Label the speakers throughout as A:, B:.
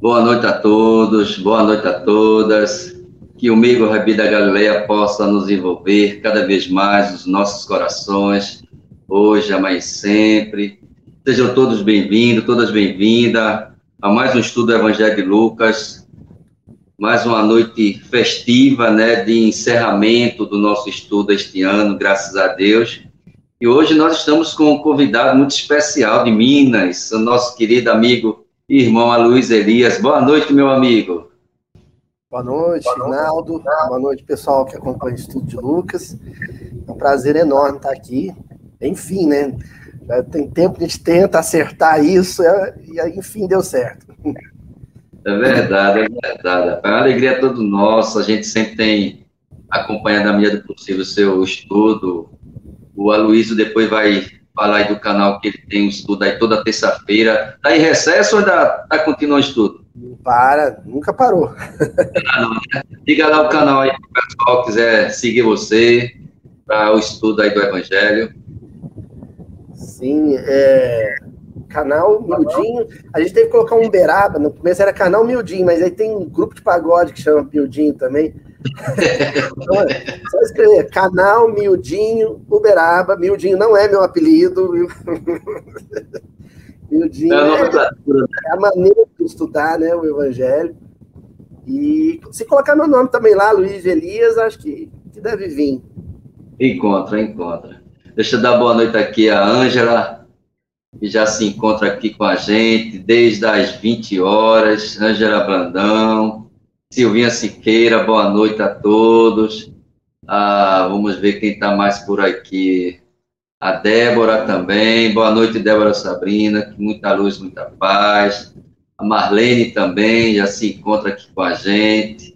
A: Boa noite a todos, boa noite a todas. Que o Migo Rabi da Galileia possa nos envolver cada vez mais nos nossos corações, hoje, amanhã sempre. Sejam todos bem-vindos, todas bem-vindas a mais um estudo do Evangelho de Lucas, mais uma noite festiva, né, de encerramento do nosso estudo este ano, graças a Deus. E hoje nós estamos com um convidado muito especial de Minas, o nosso querido amigo irmão Luiz Elias. Boa noite, meu amigo.
B: Boa noite, Rinaldo. Boa noite, pessoal que acompanha o estudo de Lucas. É um prazer enorme estar aqui. Enfim, né? tem tempo que a gente tenta acertar isso e, enfim, deu certo.
A: É verdade, é verdade. É uma alegria todo nossa. A gente sempre tem acompanhado na medida do possível o seu estudo. O Aloysio depois vai falar aí do canal que ele tem um estudo aí toda terça-feira. Está em recesso ou ainda está continuando o estudo?
B: Não para, nunca parou.
A: Ah, não, né? Diga lá o canal aí para o pessoal que quiser seguir você para o estudo aí do Evangelho.
B: Sim, é, canal Miudinho. A gente teve que colocar um Uberaba, no começo era canal Miudinho, mas aí tem um grupo de pagode que chama Miudinho também. então, só escrever canal Miudinho Uberaba. Miudinho não é meu apelido. Miudinho é, é, a maneira de estudar né, o Evangelho. E se colocar meu nome também lá, Luiz Elias, acho que, que deve vir.
A: Encontra, encontra. Deixa eu dar boa noite aqui a Ângela, que já se encontra aqui com a gente desde as 20 horas. Ângela Brandão, Silvinha Siqueira, boa noite a todos. Ah, vamos ver quem está mais por aqui. A Débora também, boa noite, Débora Sabrina, muita luz, muita paz. A Marlene também já se encontra aqui com a gente.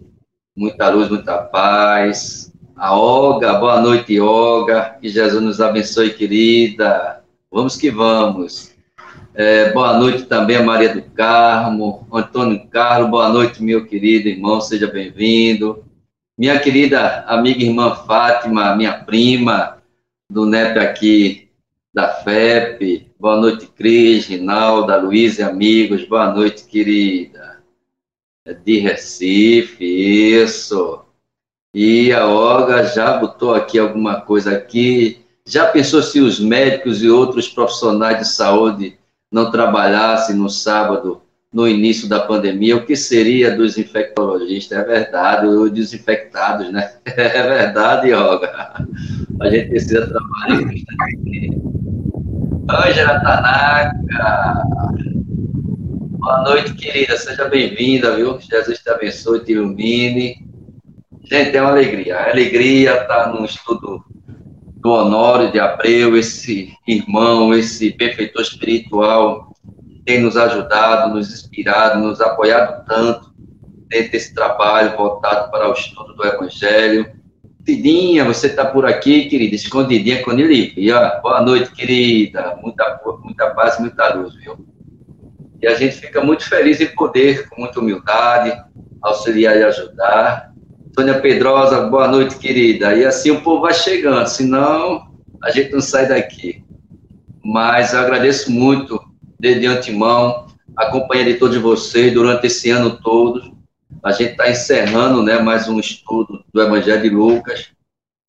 A: Muita luz, muita paz. A Olga, boa noite, Olga. Que Jesus nos abençoe, querida. Vamos que vamos. É, boa noite também a Maria do Carmo, Antônio Carlos, boa noite, meu querido irmão, seja bem-vindo. Minha querida amiga irmã Fátima, minha prima, do NEP aqui da FEP, boa noite, Cris, Rinalda, Luiz e amigos, boa noite, querida. É de Recife, isso. E a Olga já botou aqui alguma coisa aqui. Já pensou se os médicos e outros profissionais de saúde não trabalhassem no sábado, no início da pandemia? O que seria dos infectologistas? É verdade, os desinfectados, né? É verdade, Olga. A gente precisa trabalhar Ângela Tanaka. Boa noite, querida. Seja bem-vinda, viu? Que Jesus te abençoe, te ilumine. Gente, é uma alegria. É alegria estar no estudo do Honório de Abreu, esse irmão, esse benfeitor espiritual, tem nos ajudado, nos inspirado, nos apoiado tanto dentro desse trabalho voltado para o estudo do Evangelho. Tidinha, você está por aqui, querida, escondidinha quando ele via. Boa noite, querida. Muita, muita paz, muita luz, viu? E a gente fica muito feliz em poder, com muita humildade, auxiliar e ajudar. Sônia Pedrosa, boa noite, querida. E assim o povo vai chegando, senão a gente não sai daqui. Mas eu agradeço muito, desde antemão, a companhia de todos vocês durante esse ano todo. A gente está encerrando né, mais um estudo do Evangelho de Lucas.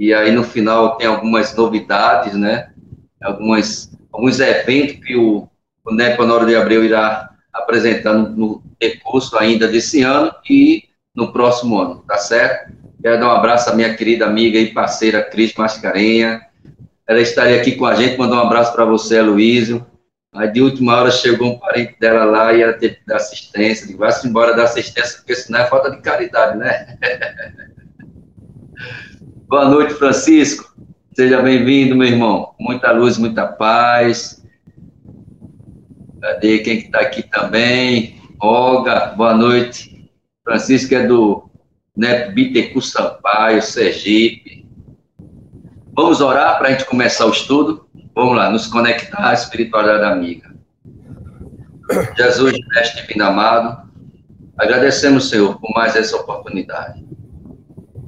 A: E aí, no final, tem algumas novidades, né? Algumas, alguns eventos que o, o NEP Honório de Abreu irá apresentar no, no recurso ainda desse ano. E no próximo ano, tá certo? Quero dar um abraço à minha querida amiga e parceira Cris Mascarenha. Ela estaria aqui com a gente, mandar um abraço para você, Luísio. Aí, de última hora, chegou um parente dela lá e ela teve que dar assistência. Digo, vai-se embora dar assistência, porque senão é falta de caridade, né? Boa noite, Francisco. Seja bem-vindo, meu irmão. Muita luz, muita paz. Cadê quem que está aqui também? Olga, boa noite. Francisco é do Neto Bitecu Sampaio, Sergipe. Vamos orar para a gente começar o estudo? Vamos lá, nos conectar à espiritualidade amiga. Jesus, mestre divino amado, agradecemos, Senhor, por mais essa oportunidade.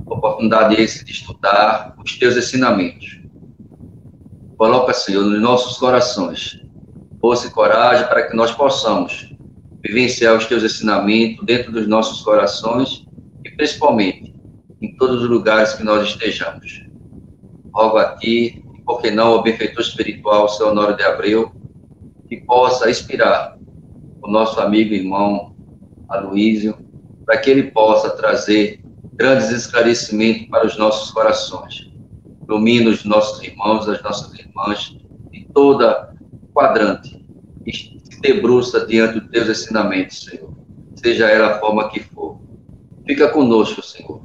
A: Oportunidade esse de estudar os teus ensinamentos. Coloca, Senhor, nos nossos corações força e coragem para que nós possamos vivenciar os teus ensinamentos dentro dos nossos corações e principalmente em todos os lugares que nós estejamos. Rogo a ti, e por que não, o benfeitor espiritual, seu Honório de Abreu, que possa inspirar o nosso amigo e irmão Aloísio, para que ele possa trazer grandes esclarecimentos para os nossos corações. Ilumina os nossos irmãos, as nossas irmãs, de toda quadrante, se debruça diante dos teus ensinamentos, Senhor, seja ela a forma que for. Fica conosco, Senhor,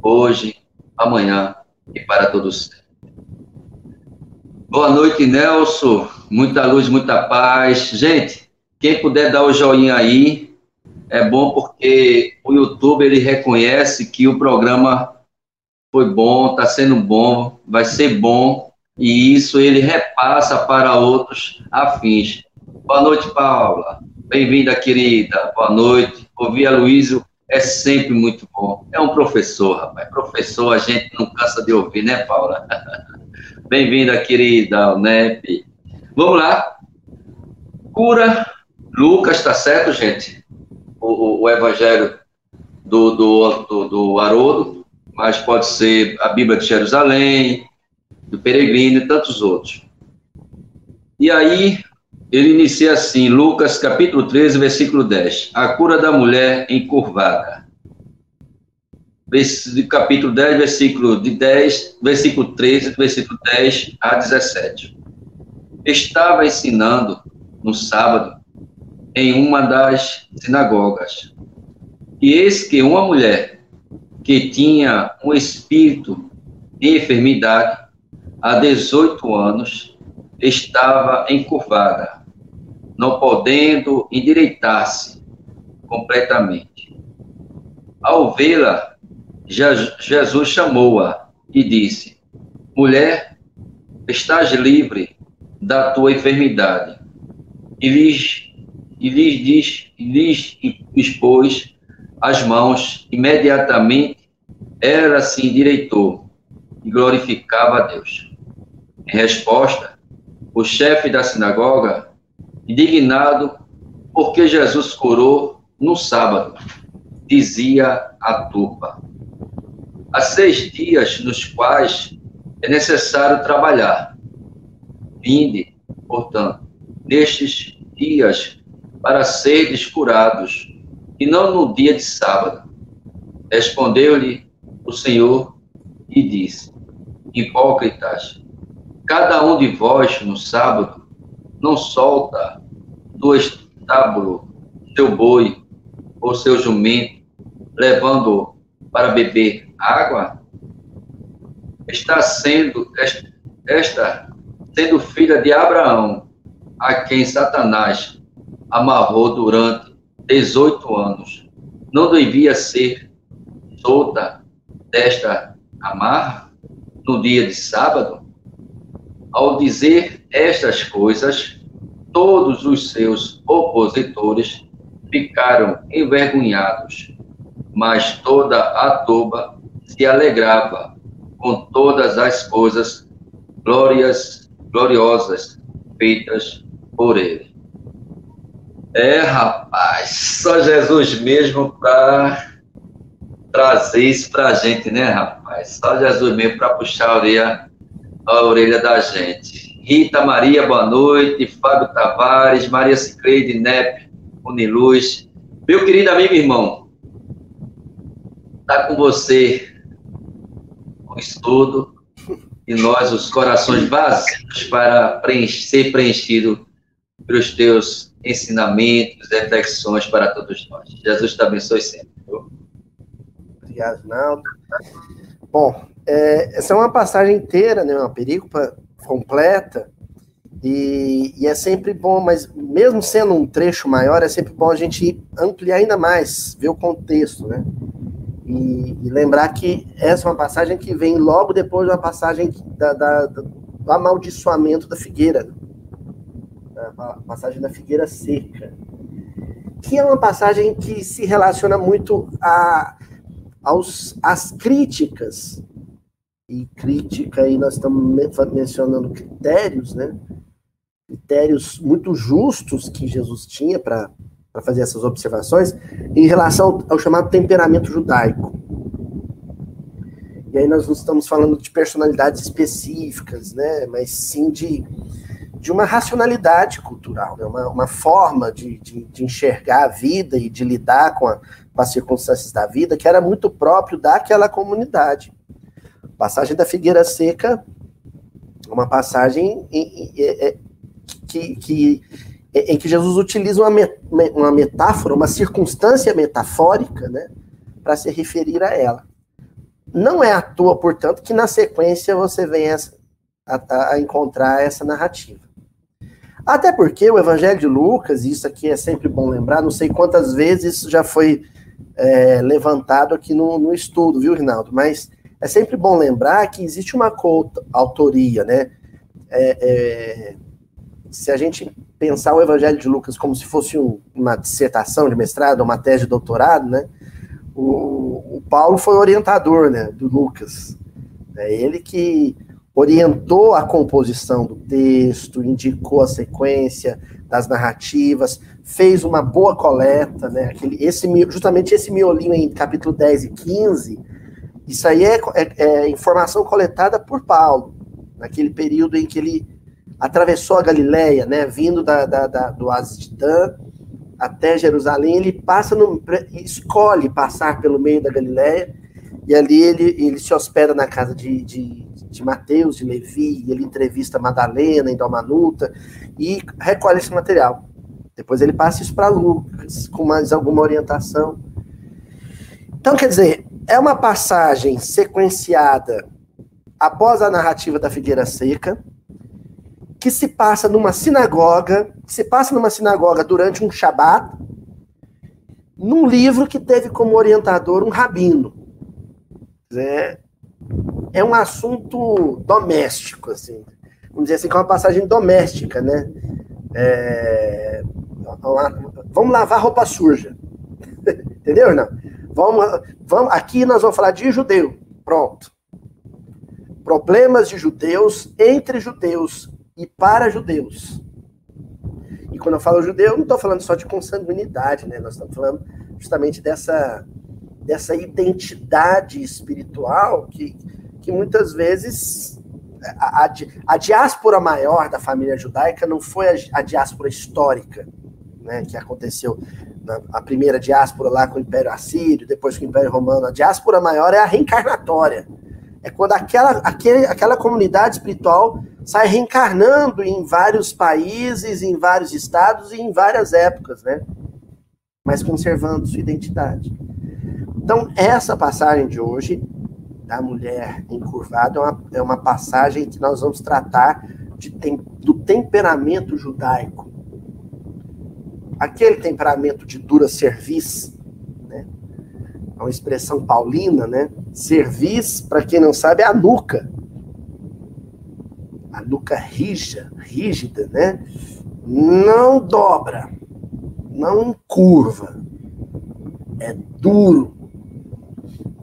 A: hoje, amanhã e para todos sempre. Boa noite, Nelson. Muita luz, muita paz. Gente, quem puder dar o joinha aí, é bom porque o YouTube ele reconhece que o programa foi bom, está sendo bom, vai ser bom, e isso ele repassa para outros afins. Boa noite, Paula. Bem-vinda, querida. Boa noite. Ouvir a Luísio é sempre muito bom. É um professor, rapaz. Professor a gente não cansa de ouvir, né, Paula? Bem-vinda, querida, NEP. Vamos lá. Cura. Lucas, tá certo, gente? O, o, o evangelho do, do, do, do Haroldo, mas pode ser a Bíblia de Jerusalém, do Peregrino e tantos outros. E aí, ele inicia assim, Lucas capítulo 13, versículo 10. A cura da mulher encurvada. Capítulo 10, versículo de 10, versículo 13, versículo 10 a 17. Estava ensinando no sábado em uma das sinagogas. E eis que uma mulher que tinha um espírito de enfermidade há 18 anos estava encurvada não podendo endireitar-se completamente. Ao vê-la, Jesus chamou-a e disse: Mulher, estás livre da tua enfermidade. E lhes, e lhes, diz, e lhes expôs as mãos. Imediatamente ela se endireitou e glorificava a Deus. Em resposta, o chefe da sinagoga indignado porque Jesus curou no sábado, dizia a turba. Há seis dias nos quais é necessário trabalhar. Vinde, portanto, nestes dias para seres curados, e não no dia de sábado. Respondeu-lhe o Senhor e disse: Hipócritas, cada um de vós no sábado não solta do estábulo seu boi ou seu jumento, levando para beber água? Está sendo esta sendo filha de Abraão, a quem Satanás amarrou durante 18 anos, não devia ser solta desta amarra no dia de sábado? Ao dizer estas coisas, todos os seus opositores ficaram envergonhados, mas toda a turba se alegrava com todas as coisas glórias, gloriosas feitas por ele. É, rapaz, só Jesus mesmo para trazer isso para a gente, né, rapaz? Só Jesus mesmo para puxar a orelha a orelha da gente. Rita Maria, boa noite. Fábio Tavares, Maria Cicleide, Nep, Uniluz. Meu querido amigo e irmão, está com você o estudo e nós, os corações vazios, para preencher, ser preenchido pelos teus ensinamentos, reflexões para todos nós. Jesus te abençoe sempre.
B: Obrigado, Naldo. Bom, é, essa é uma passagem inteira, né, uma perícopa completa, e, e, é sempre bom, mas mesmo sendo um trecho maior, é sempre bom a gente ampliar ainda mais, ver o contexto, né? E, e lembrar que essa é uma passagem que vem logo depois da passagem da, da, do amaldiçoamento da figueira, né? a passagem da figueira seca, que é uma passagem que se relaciona muito a, aos, às críticas e crítica, e nós estamos mencionando critérios, né? Critérios muito justos que Jesus tinha para fazer essas observações em relação ao chamado temperamento judaico. E aí nós não estamos falando de personalidades específicas, né, mas sim de, de uma racionalidade cultural, né, uma, uma forma de, de, de enxergar a vida e de lidar com, a, com as circunstâncias da vida que era muito próprio daquela comunidade. Passagem da Figueira Seca, uma passagem em, em, em, que, que em que Jesus utiliza uma, uma metáfora, uma circunstância metafórica, né, para se referir a ela. Não é à toa, portanto, que na sequência você vem a, a, encontrar essa narrativa. Até porque o Evangelho de Lucas, isso aqui é sempre bom lembrar, não sei quantas vezes isso já foi é, levantado aqui no, no estudo, viu, Rinaldo? Mas é sempre bom lembrar que existe uma autoria, né? É, é, se a gente pensar o Evangelho de Lucas como se fosse um, uma dissertação de mestrado, uma tese de doutorado, né? O, o Paulo foi orientador, né, do Lucas. É ele que orientou a composição do texto, indicou a sequência das narrativas, fez uma boa coleta, né? Aquele, esse, justamente esse miolinho em capítulo 10 e 15, isso aí é, é, é informação coletada por Paulo, naquele período em que ele atravessou a Galileia, né, vindo da, da, da do Oásis de até Jerusalém, ele passa no, escolhe passar pelo meio da Galileia, e ali ele, ele se hospeda na casa de, de, de Mateus, de Levi, ele entrevista Madalena, Indomanuta, e recolhe esse material. Depois ele passa isso para Lucas, com mais alguma orientação. Então, quer dizer, é uma passagem sequenciada após a narrativa da figueira seca, que se passa numa sinagoga, se passa numa sinagoga durante um Shabat, num livro que teve como orientador um rabino. É, é um assunto doméstico, assim. Vamos dizer assim, que é uma passagem doméstica, né? É, vamos lavar roupa suja. Entendeu, não? Vamos, vamos, aqui nós vamos falar de judeu. Pronto. Problemas de judeus entre judeus e para judeus. E quando eu falo judeu, não estou falando só de consanguinidade, né? Nós estamos falando justamente dessa, dessa identidade espiritual que, que muitas vezes a, a, a diáspora maior da família judaica não foi a, a diáspora histórica, né? Que aconteceu a primeira diáspora lá com o Império Assírio, depois com o Império Romano. A diáspora maior é a reencarnatória. É quando aquela, aquele, aquela comunidade espiritual sai reencarnando em vários países, em vários estados e em várias épocas, né? Mas conservando sua identidade. Então, essa passagem de hoje, da mulher encurvada, é uma, é uma passagem que nós vamos tratar de, do temperamento judaico. Aquele temperamento de dura serviço, né? É uma expressão paulina, né? Serviço, para quem não sabe, é a nuca a nuca rija, rígida, né? Não dobra, não curva, é duro.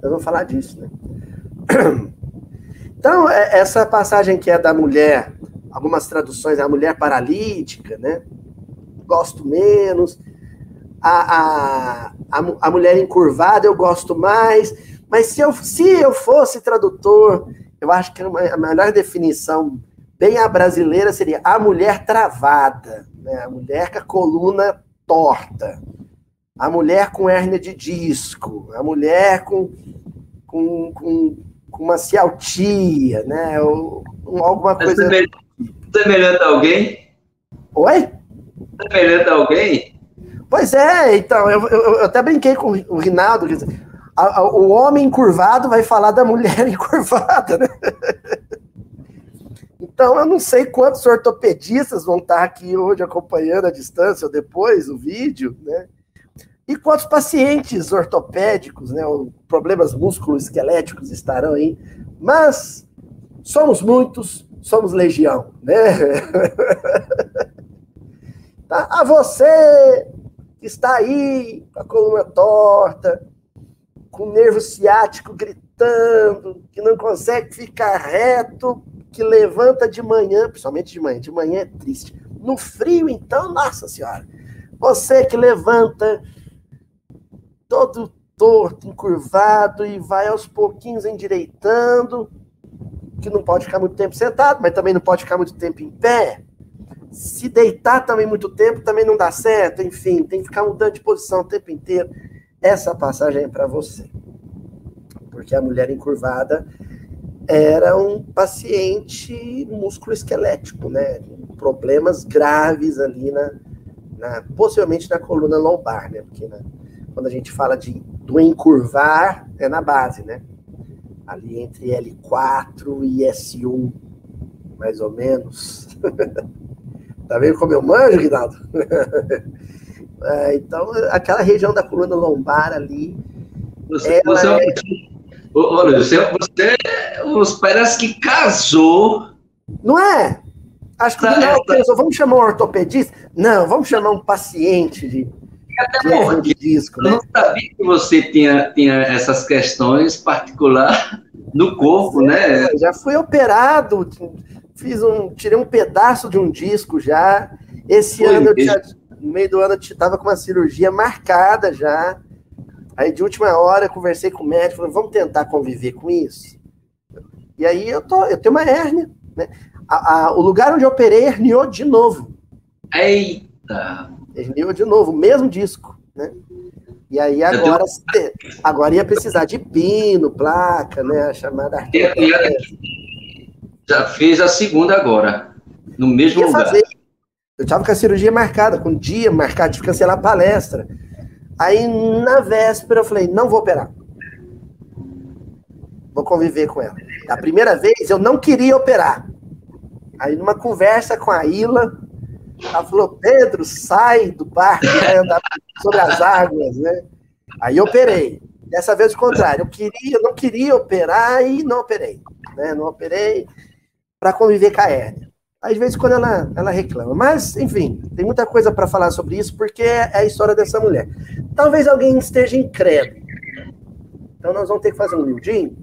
B: Eu vou falar disso, né? Então, é, essa passagem que é da mulher, algumas traduções, é a mulher paralítica, né? Gosto menos. A, a, a, a mulher encurvada eu gosto mais. Mas se eu, se eu fosse tradutor, eu acho que a melhor definição Bem a brasileira seria a mulher travada, né? a mulher com a coluna torta, a mulher com hérnia de disco, a mulher com, com, com, com uma cialtia, né? Ou, alguma coisa.
A: Semelhante a alguém?
B: Oi?
A: Semelhante a alguém?
B: Pois é, então, eu, eu, eu até brinquei com o Rinaldo, a, a, o homem encurvado vai falar da mulher encurvada, né? Então, eu não sei quantos ortopedistas vão estar aqui hoje acompanhando a distância ou depois o vídeo, né? E quantos pacientes ortopédicos, né, problemas musculoesqueléticos estarão aí. Mas somos muitos, somos legião, né? tá? A você que está aí com a coluna torta, com o nervo ciático gritando, que não consegue ficar reto, que levanta de manhã, principalmente de manhã, de manhã é triste. No frio, então, nossa senhora, Você que levanta todo torto, encurvado e vai aos pouquinhos endireitando, que não pode ficar muito tempo sentado, mas também não pode ficar muito tempo em pé. Se deitar também muito tempo também não dá certo, enfim, tem que ficar mudando de posição o tempo inteiro. Essa passagem é para você. Porque a mulher encurvada era um paciente músculo-esquelético, né? Problemas graves ali na, na, possivelmente na coluna lombar, né? Porque né, quando a gente fala de do encurvar, é na base, né? Ali entre L4 e S1, mais mais tá vendo como eu manjo, Rinaldo? é, então, aquela região da coluna lombar ali.
A: Você, você, é... Olha, você, você parece que casou.
B: Não é? Acho que tá, não, é, pensou, vamos chamar um ortopedista? Não, vamos chamar um paciente de,
A: até porque de disco. Né? Eu não sabia que você tinha, tinha essas questões particulares no corpo, né?
B: É, já fui operado, fiz um, tirei um pedaço de um disco já. Esse Foi ano, tinha, no meio do ano, eu estava com uma cirurgia marcada já. Aí, de última hora, eu conversei com o médico, falei, vamos tentar conviver com isso. E aí, eu, tô, eu tenho uma hérnia, né? A, a, o lugar onde eu operei herniou de novo.
A: Eita!
B: Herniou de novo, o mesmo disco, né? E aí agora, tenho... agora ia precisar de pino, placa, né? A chamada
A: Já fez a segunda agora, no mesmo lugar. Fazer.
B: Eu estava com a cirurgia marcada, com o dia marcado de cancelar a palestra. Aí, na véspera, eu falei, não vou operar. Vou conviver com ela. A primeira vez, eu não queria operar. Aí, numa conversa com a Ila, ela falou, Pedro, sai do barco, vai andar sobre as águas, né? Aí eu operei. Dessa vez o contrário, eu queria, não queria operar e não operei, né? Não operei para conviver com a hérnia. Às vezes quando ela, ela reclama. Mas, enfim, tem muita coisa para falar sobre isso, porque é a história dessa mulher. Talvez alguém esteja incrédulo. Então nós vamos ter que fazer um miudinho,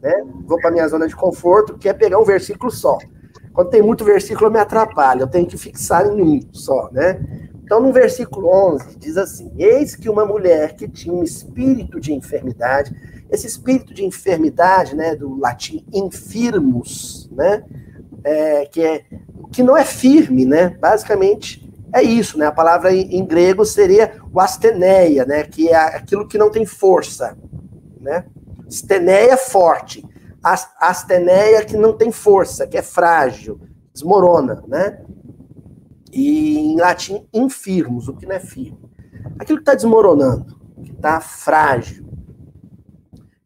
B: né? Vou para minha zona de conforto, que é pegar um versículo só. Quando tem muito versículo, eu me atrapalho, eu tenho que fixar em um só, né? Então, no versículo 11, diz assim: Eis que uma mulher que tinha um espírito de enfermidade, esse espírito de enfermidade, né, do latim infirmus, né, é, que, é, que não é firme, né, basicamente é isso, né, a palavra em, em grego seria o asteneia, né, que é aquilo que não tem força, né, steneia forte, asteneia que não tem força, que é frágil, desmorona, né? E em latim, infirmos, o que não é firme. Aquilo que está desmoronando, que está frágil,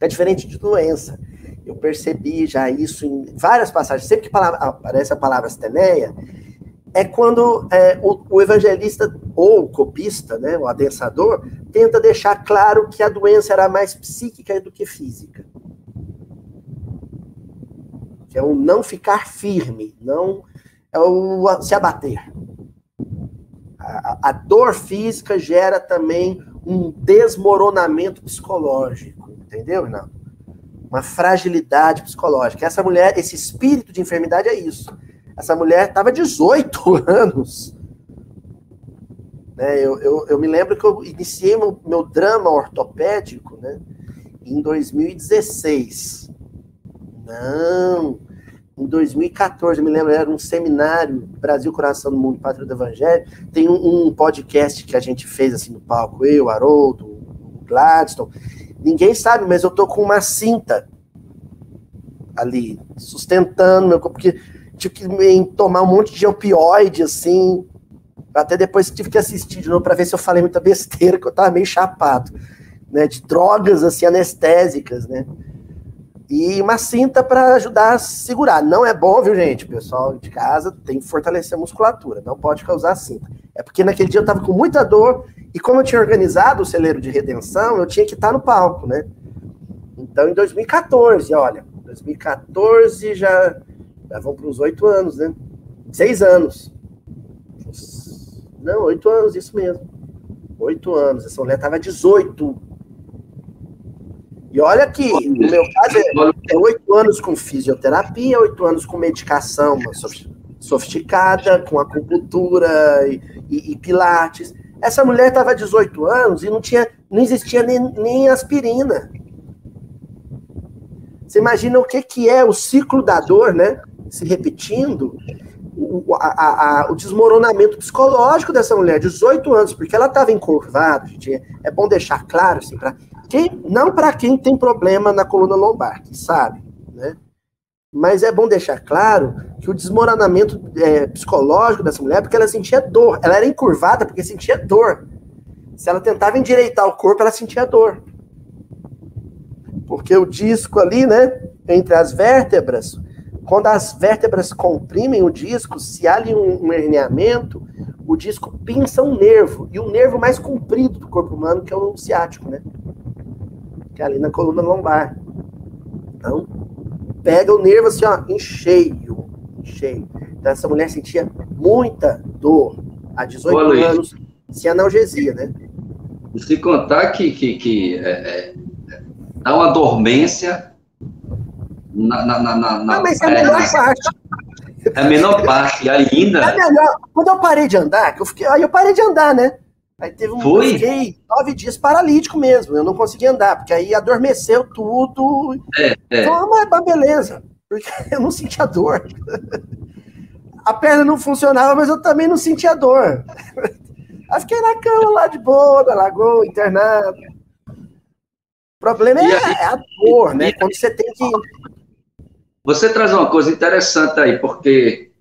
B: é diferente de doença. Eu percebi já isso em várias passagens. Sempre que palavra, aparece a palavra asteneia, é quando é, o, o, evangelista ou o copista, né, o adensador, tenta deixar claro que a doença era mais psíquica do que física que é o não ficar firme, não é o se abater. A, a dor física gera também um desmoronamento psicológico, entendeu, não? Uma fragilidade psicológica. Essa mulher, esse espírito de enfermidade é isso. Essa mulher estava 18 anos. Né, eu, eu, eu, me lembro que eu iniciei meu, meu drama ortopédico né, em 2016. Não, em 2014, me lembro, era um seminário, Brasil, Coração do Mundo, Pátria do Evangelho. Tem um, um, podcast que a gente fez assim no palco, eu, Haroldo, Gladstone. Ninguém sabe, mas eu tô com uma cinta ali, sustentando meu corpo, porque tive que tomar um monte de opioide, assim. Até depois tive que assistir de novo para ver se eu falei muita besteira, que eu tava meio chapado, né? De drogas, assim, anestésicas, né? E uma cinta para ajudar a segurar. Não é bom, viu, gente? O pessoal de casa tem que fortalecer a musculatura, não pode causar cinta. É porque naquele dia eu estava com muita dor e como eu tinha organizado o celeiro de redenção, eu tinha que estar no palco, né? Então, em 2014, olha, 2014 já, já vão para uns oito anos, né? Seis anos. Não, oito anos, isso mesmo. Oito anos. Essa mulher estava 18 e olha que, no meu caso, é oito anos com fisioterapia, oito anos com medicação, sofisticada, com acupuntura e, e, e pilates. Essa mulher estava 18 anos e não tinha, não existia nem, nem aspirina. Você imagina o que, que é o ciclo da dor, né? Se repetindo, o, a, a, o desmoronamento psicológico dessa mulher, 18 anos, porque ela estava encurvada, gente, é bom deixar claro, assim, pra quem, não para quem tem problema na coluna lombar, que sabe, né? Mas é bom deixar claro que o desmoronamento é, psicológico dessa mulher, porque ela sentia dor. Ela era encurvada porque sentia dor. Se ela tentava endireitar o corpo, ela sentia dor. Porque o disco ali, né, entre as vértebras, quando as vértebras comprimem o disco, se há ali um, um herniamento, o disco pinça um nervo, e o nervo mais comprido do corpo humano, que é o ciático, né? Que é ali na coluna lombar. Então, pega o nervo assim, ó, em cheio, em cheio. Então, essa mulher sentia muita dor há 18 Boa, anos, sem analgesia, né?
A: E se contar que, que, que é, é, dá uma dormência na, na, na, na
B: Não, mas é a menor parte.
A: É a menor parte, ainda.
B: É melhor. Quando eu parei de andar, eu fiquei, aí eu parei de andar, né? Aí teve um.
A: Foi?
B: Fiquei nove dias paralítico mesmo. Eu não conseguia andar, porque aí adormeceu tudo.
A: É, é.
B: Então, mas, mas beleza. Porque eu não sentia dor. A perna não funcionava, mas eu também não sentia dor. Aí fiquei na cama lá de boa, na lagoa, internado. O problema é, é a dor, né? Quando você tem que.
A: Você traz uma coisa interessante aí, porque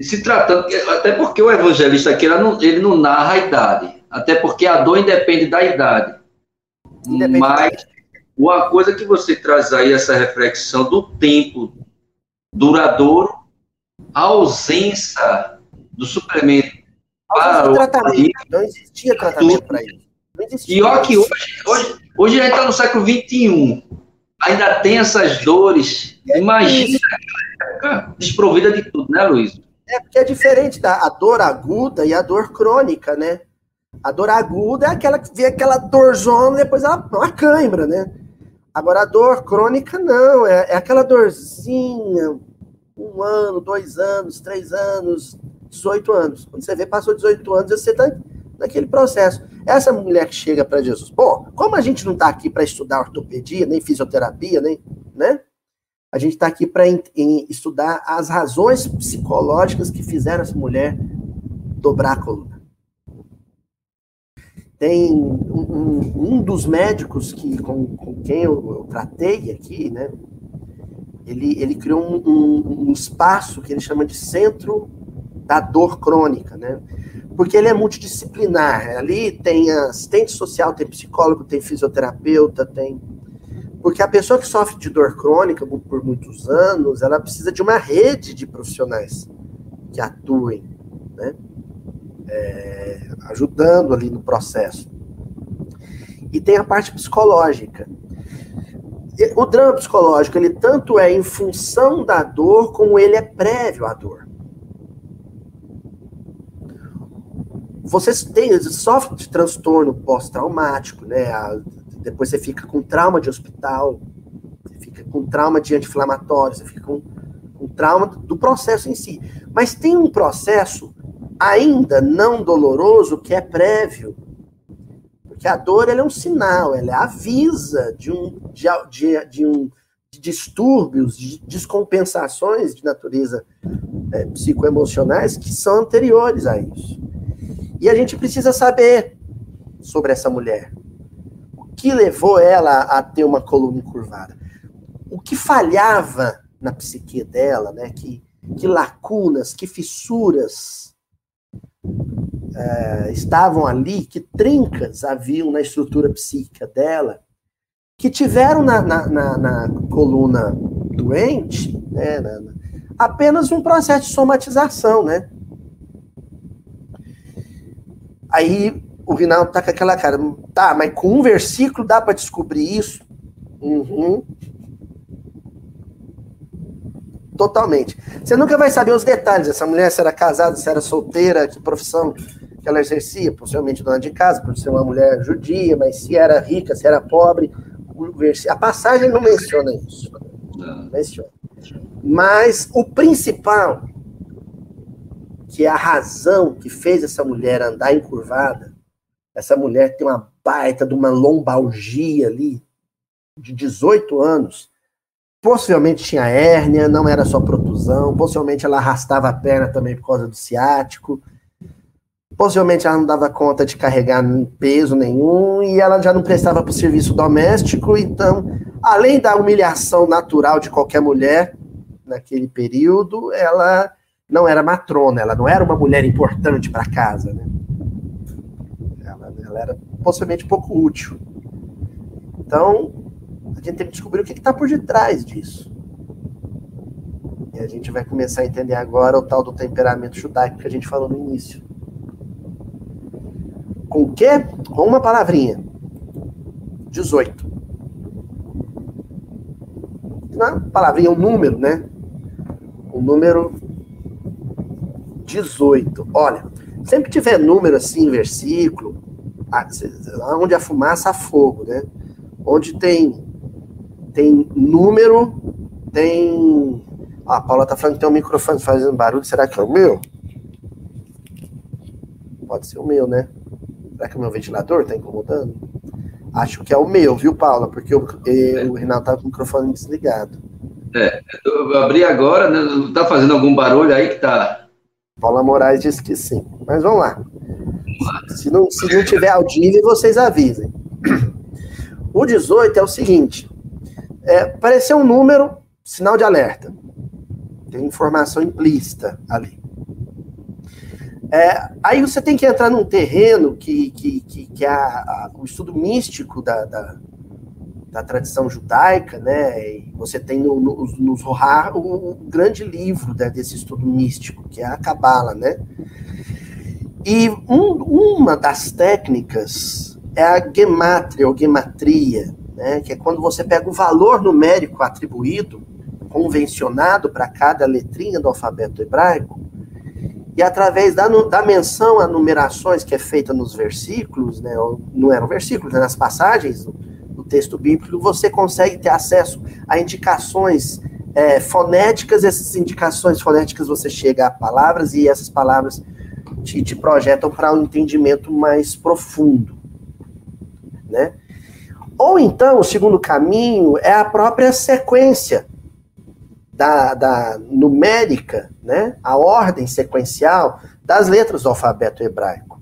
A: se tratando, até porque o evangelista aqui não, ele não narra a idade, até porque a dor independe da idade. Independe Mas uma coisa que você traz aí, essa reflexão do tempo duradouro, a ausência do suplemento
B: para o tratamento. Não existia tratamento para isso.
A: E olha que hoje, hoje, hoje a gente está no século XXI, ainda tem essas dores. É Imagina, desprovida de tudo, né, Luiz?
B: É, porque é diferente da dor aguda e a dor crônica, né? A dor aguda é aquela que vê aquela dorzona e depois ela uma cãibra, né? Agora a dor crônica não, é, é aquela dorzinha, um ano, dois anos, três anos, 18 anos. Quando você vê, passou 18 anos, você está naquele processo. Essa mulher que chega para Jesus. Bom, como a gente não está aqui para estudar ortopedia, nem fisioterapia, nem, né? A gente está aqui para estudar as razões psicológicas que fizeram essa mulher dobrar a coluna. Tem um, um, um dos médicos que, com, com quem eu, eu, tratei aqui, né? Ele, ele criou um, um espaço que ele chama de centro da dor crônica, né? Porque ele é multidisciplinar. Ali tem assistente social, tem psicólogo, tem fisioterapeuta, tem porque a pessoa que sofre de dor crônica por muitos anos, ela precisa de uma rede de profissionais que atuem, né? É, ajudando ali no processo. E tem a parte psicológica. O drama psicológico, ele tanto é em função da dor, como ele é prévio à dor. Você tem, sofre de transtorno pós-traumático, né? Depois você fica com trauma de hospital, você fica com trauma de anti-inflamatório, você fica com, com trauma do processo em si. Mas tem um processo ainda não doloroso que é prévio. Porque a dor é um sinal, ela avisa de um, de, de, de um de distúrbios, de descompensações de natureza é, psicoemocionais que são anteriores a isso. E a gente precisa saber sobre essa mulher que levou ela a ter uma coluna encurvada? O que falhava na psique dela, né? Que, que lacunas, que fissuras é, estavam ali, que trincas haviam na estrutura psíquica dela, que tiveram na, na, na, na coluna doente, né, na, apenas um processo de somatização, né? Aí o Rinaldo tá com aquela cara, tá, mas com um versículo dá para descobrir isso? Uhum. Totalmente. Você nunca vai saber os detalhes. Essa mulher, se era casada, se era solteira, que profissão que ela exercia, possivelmente dona de casa, por ser uma mulher judia, mas se era rica, se era pobre. A passagem não menciona isso. Não menciona. Mas o principal que a razão que fez essa mulher andar encurvada, essa mulher tem uma baita de uma lombalgia ali, de 18 anos, possivelmente tinha hérnia, não era só protusão, possivelmente ela arrastava a perna também por causa do ciático, possivelmente ela não dava conta de carregar peso nenhum e ela já não prestava para o serviço doméstico, então, além da humilhação natural de qualquer mulher naquele período, ela não era matrona, ela não era uma mulher importante para casa, né? Ela, era possivelmente pouco útil. Então, a gente tem que descobrir o que está por detrás disso. E a gente vai começar a entender agora o tal do temperamento judaico que a gente falou no início. Com o quê? Com uma palavrinha. 18. Não é palavrinha, é um número, né? O número 18. Olha, sempre tiver número assim, versículo, onde a fumaça há fogo, né? Onde tem tem número, tem. Ah, a Paula tá falando que tem um microfone fazendo barulho. Será que é o meu? Pode ser o meu, né? Será que o meu ventilador tá incomodando? Acho que é o meu, viu, Paula? Porque o, o Renato tá com o microfone desligado.
A: É, eu abri agora, né? Tá fazendo algum barulho aí que tá.
B: Paula Moraes disse que sim. Mas vamos lá. Se não, se não tiver audível, vocês avisem. O 18 é o seguinte: é, parecer um número, sinal de alerta. Tem informação implícita ali. É, aí você tem que entrar num terreno que, que, que, que é a, o estudo místico da, da, da, tradição judaica, né? E você tem no, no, no Zohar o, o grande livro né, desse estudo místico, que é a Kabbalah, né? E um, uma das técnicas é a gematria, ou gematria, né, que é quando você pega o valor numérico atribuído, convencionado para cada letrinha do alfabeto hebraico, e através da, da menção a numerações que é feita nos versículos, né, não eram versículos, né, nas passagens do, do, texto bíblico, você consegue ter acesso a indicações é, fonéticas, essas indicações fonéticas você chega a palavras e essas palavras te, te projetam para um entendimento mais profundo, né? Ou então, o segundo caminho é a própria sequência da, da numérica, né? a ordem sequencial das letras do alfabeto hebraico.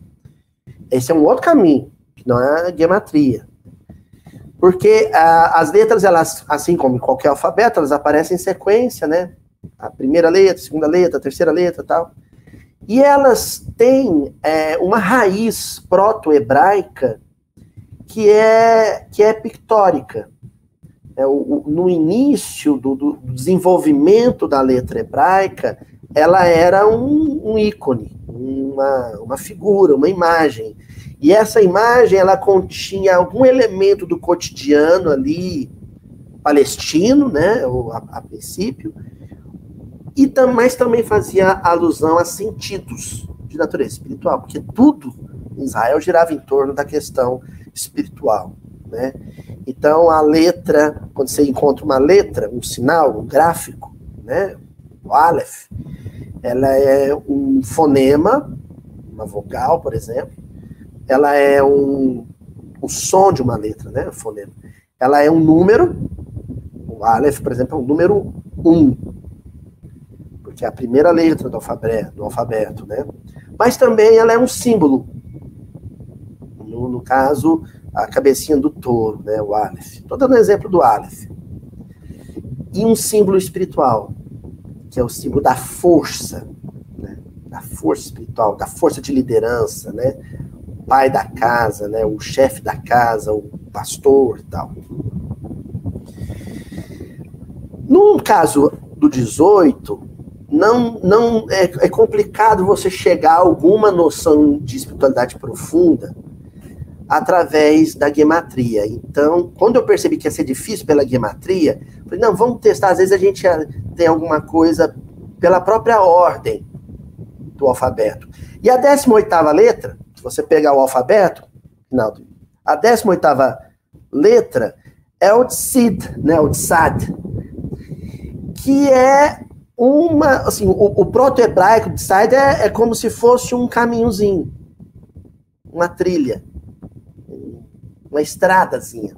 B: Esse é um outro caminho, que não é a gematria. Porque a, as letras, elas, assim como em qualquer alfabeto, elas aparecem em sequência, né? A primeira letra, a segunda letra, a terceira letra tal. E elas têm é, uma raiz proto-hebraica que é, que é pictórica. É, o, no início do, do, desenvolvimento da letra hebraica, ela era um, um ícone, uma, uma figura, uma imagem. E essa imagem, ela continha algum elemento do cotidiano ali, palestino, né, a, a princípio, e tam, mas também fazia alusão a sentidos de natureza espiritual, porque tudo em Israel girava em torno da questão espiritual. Né? Então, a letra, quando você encontra uma letra, um sinal, um gráfico, né? o Aleph, ela é um fonema, uma vogal, por exemplo, ela é um, o som de uma letra, né? fonema. Ela é um número, o Aleph, por exemplo, é um número 1, um, porque é a primeira letra do alfabeto, do alfabeto, né? Mas também ela é um símbolo, no, no caso, a cabecinha do touro, né, o Aleph. Estou dando exemplo do Aleph. E um símbolo espiritual, que é o símbolo da força, né, da força espiritual, da força de liderança, né, o pai da casa, né, o chefe da casa, o pastor tal. No caso do 18, não, não é, é complicado você chegar a alguma noção de espiritualidade profunda, através da gematria. Então, quando eu percebi que ia ser difícil pela gematria, falei, não, vamos testar, às vezes a gente tem alguma coisa pela própria ordem do alfabeto. E a 18ª letra, se você pegar o alfabeto, não, a 18ª letra é o tsid, né, o tsad, que é uma, assim, o, o proto-hebraico de Side é, é como se fosse um caminhozinho, uma trilha, uma estradazinha.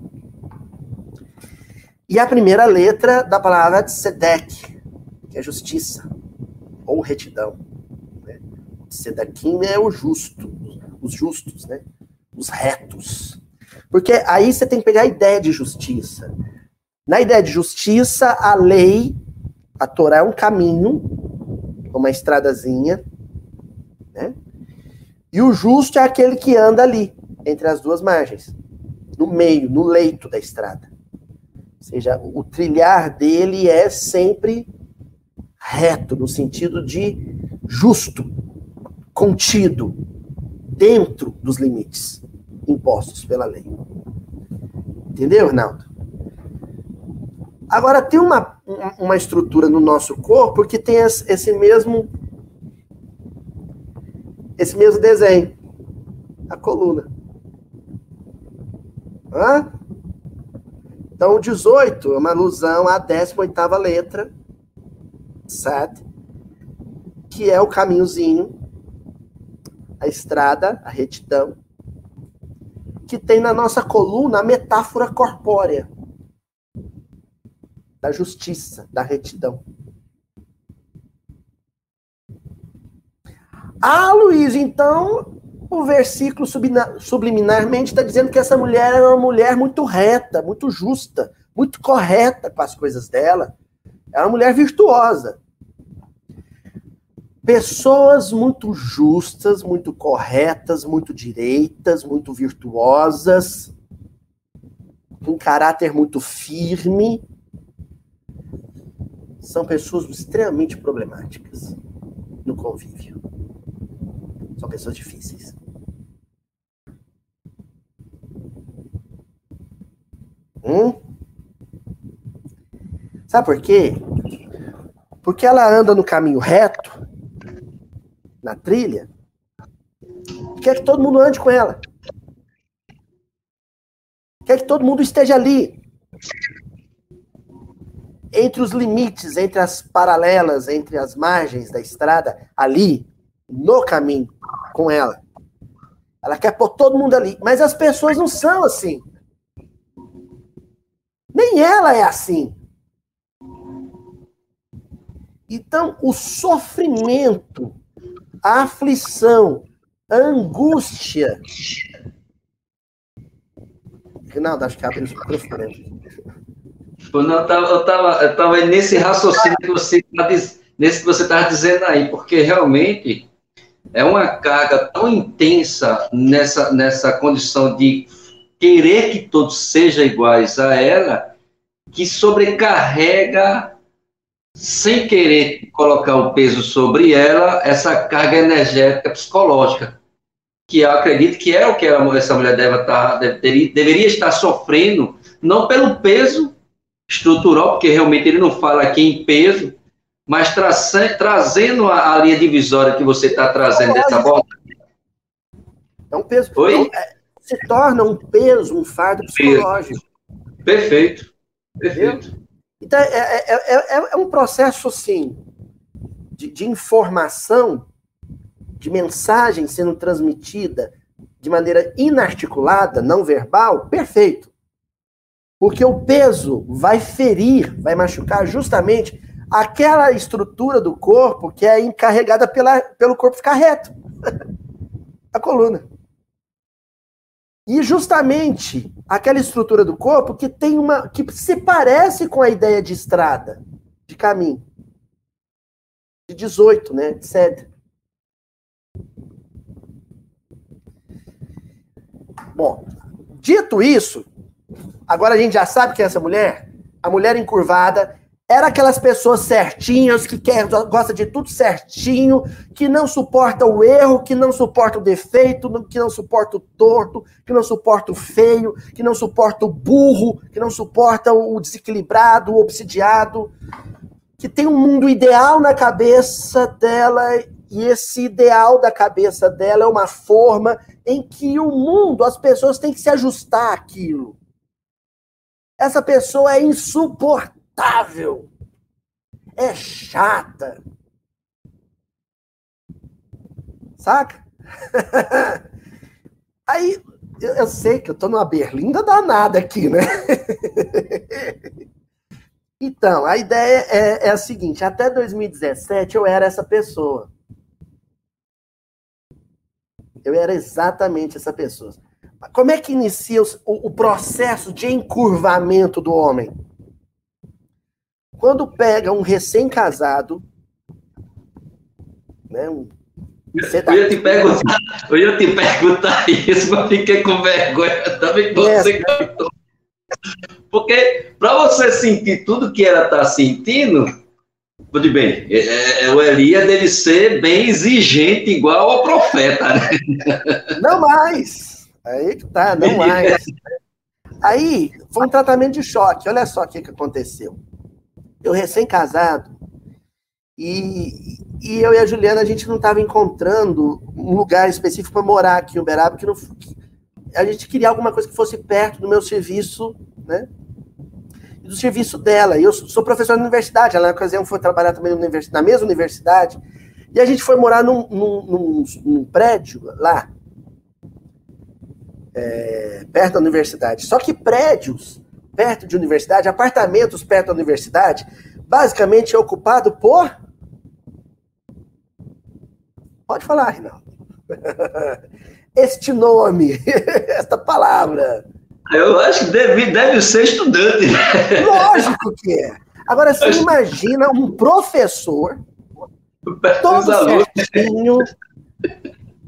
B: E a primeira letra da palavra Tzedek, que é justiça, ou retidão. Né? É o justo, os justos, né? os retos. Porque aí você tem que pegar a ideia de justiça. Na ideia de justiça, a lei, a Torá é um caminho, uma estradazinha, né? E o justo é aquele que anda ali, entre as duas margens, no meio, no leito da estrada. Ou seja, o trilhar dele é sempre reto, no sentido de justo, contido, dentro dos limites impostos pela lei. Entendeu, Ronaldo? Agora, tem uma, uma estrutura no nosso corpo que tem esse mesmo esse mesmo desenho. A coluna. Hã? Então, o 18 é uma alusão à 18ª letra, Sat, que é o caminhozinho, a estrada, a retidão, que tem na nossa coluna a metáfora corpórea da justiça, da retidão. Ah, Luiz, então o versículo subliminarmente está dizendo que essa mulher era uma mulher muito reta, muito justa, muito correta com as coisas dela. Era uma mulher virtuosa. Pessoas muito justas, muito corretas, muito direitas, muito virtuosas, com caráter muito firme, são pessoas extremamente problemáticas no convívio. São pessoas difíceis. Hum? Sabe por quê? Porque ela anda no caminho reto, na trilha, quer que todo mundo ande com ela. Quer que todo mundo esteja ali. Entre os limites, entre as paralelas, entre as margens da estrada, ali, no caminho, com ela. Ela quer pôr todo mundo ali. Mas as pessoas não são assim. Nem ela é assim. Então, o sofrimento, a aflição, a angústia. Rinaldo, acho que abre o microfone.
A: Não, eu estava eu tava, eu tava nesse raciocínio que você está nesse que você estava dizendo aí, porque realmente é uma carga tão intensa nessa, nessa condição de querer que todos sejam iguais a ela, que sobrecarrega, sem querer colocar o peso sobre ela, essa carga energética psicológica, que eu acredito que é o que essa mulher deve estar, tá, deve, deveria estar sofrendo, não pelo peso estrutural, porque realmente ele não fala aqui em peso, mas tra trazendo a, a, linha divisória que você está trazendo dessa volta.
B: É um peso. Oi? Então, é, se torna um peso, um fardo psicológico.
A: Perfeito. Perfeito.
B: Então, é, é, é, é, um processo, assim, de, de informação, de mensagem sendo transmitida de maneira inarticulada, não verbal, perfeito. Porque o peso vai ferir, vai machucar justamente aquela estrutura do corpo que é encarregada pela, pelo corpo ficar reto. a coluna. E justamente aquela estrutura do corpo que tem uma que se parece com a ideia de estrada, de caminho. De 18, né, etc. Bom, dito isso, agora a gente já sabe que é essa mulher, a mulher encurvada, era aquelas pessoas certinhas, que quer, gosta de tudo certinho, que não suporta o erro, que não suporta o defeito, que não suporta o torto, que não suporta o feio, que não suporta o burro, que não suporta o desequilibrado, o obsidiado, que tem um mundo ideal na cabeça dela e esse ideal da cabeça dela é uma forma em que o mundo, as pessoas têm que se ajustar àquilo. Essa pessoa é insuportável é chata. Saca? Aí eu, eu, sei que eu tô numa berlinda danada aqui, né? então, a ideia é, é a seguinte: até 2017 eu era essa pessoa. Eu era exatamente essa pessoa. Como é que inicia o, o processo de encurvamento do homem? Quando pega um recém-casado, né, um
A: Tá... Eu, ia te perguntar, eu ia te perguntar isso, mas fiquei com vergonha também que você é. cantou. Porque para você sentir tudo que ela está sentindo, tudo bem, é, é, é, o Elia deve ser bem exigente, igual ao profeta, né?
B: Não mais. Aí que tá, não mais. Aí foi um tratamento de choque. Olha só o que, que aconteceu. Eu recém-casado, e, e eu e a Juliana, a gente não estava encontrando um lugar específico para morar aqui em Uberaba, que não, a gente queria alguma coisa que fosse perto do meu serviço, né? E do serviço dela. E eu sou professor na universidade, ela na ocasião foi trabalhar também na mesma universidade. E a gente foi morar num, num, num, num prédio lá, é, perto da universidade. Só que prédios perto de universidade, apartamentos perto da universidade, basicamente é ocupado por Pode falar, Rinaldo. Este nome, esta palavra.
A: Eu acho que deve, deve ser estudante.
B: Lógico que é. Agora, você imagina um professor, todo certinho,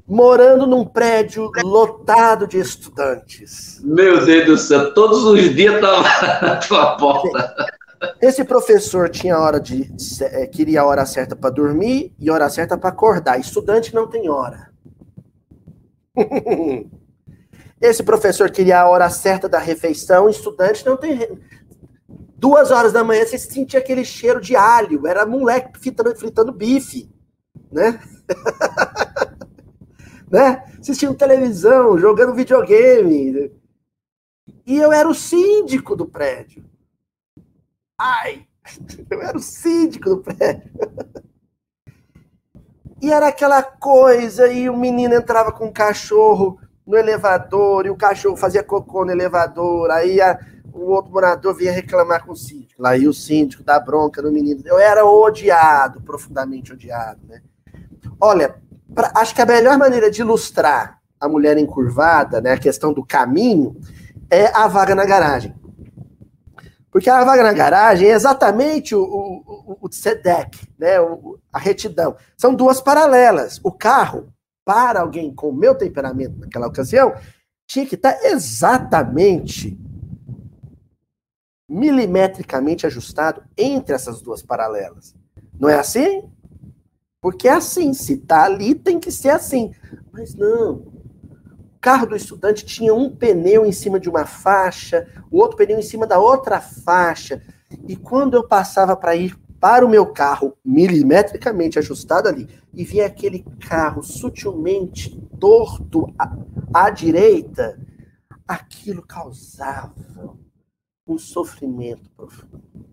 B: morando num prédio lotado de estudantes.
A: Meu Deus do céu, todos os dias estava na tua porta.
B: Esse professor tinha hora de é, queria a hora certa para dormir e hora certa para acordar. Estudante não tem hora. Esse professor queria a hora certa da refeição, estudante não tem. Duas horas da manhã você sentia aquele cheiro de alho, era moleque fritando, fritando bife, né? né? Assistindo televisão, jogando videogame. E eu era o síndico do prédio. Ai! Eu era o síndico do prédio. E era aquela coisa, e o menino entrava com o cachorro no elevador, e o cachorro fazia cocô no elevador, aí a, o outro morador vinha reclamar com o síndico. Lá ia o síndico dá bronca no menino. Eu era odiado, profundamente odiado, né? Olha, pra, acho que a melhor maneira de ilustrar a mulher encurvada, né, a questão do caminho, é a vaga na garagem. Porque a vaga na garagem é exatamente o, o, o, SEDEC, né? O, a retidão. São duas paralelas. O carro, para alguém com o meu temperamento naquela ocasião, tinha que estar exatamente milimetricamente ajustado entre essas duas paralelas. Não é assim? Porque é assim, se está ali, tem que ser assim. Mas não, carro do estudante tinha um pneu em cima de uma faixa, o outro pneu em cima da outra faixa. E quando eu passava para ir para o meu carro, milimetricamente ajustado ali, e via aquele carro sutilmente torto à, à direita, aquilo causava um sofrimento profundo.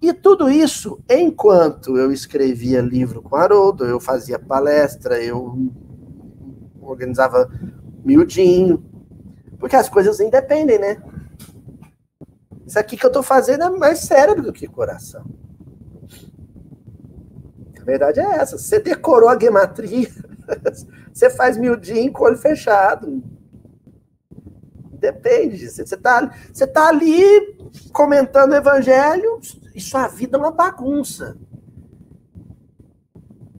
B: E tudo isso enquanto eu escrevia livro com Haroldo, eu fazia palestra, eu organizava miudinho. Porque as coisas independem, né? Isso aqui que eu tô fazendo é mais cérebro do que coração. A verdade é essa. Você decorou a gematria, você faz miudinho com o olho fechado. Depende. Você está você tá ali comentando o evangelho e sua vida é uma bagunça.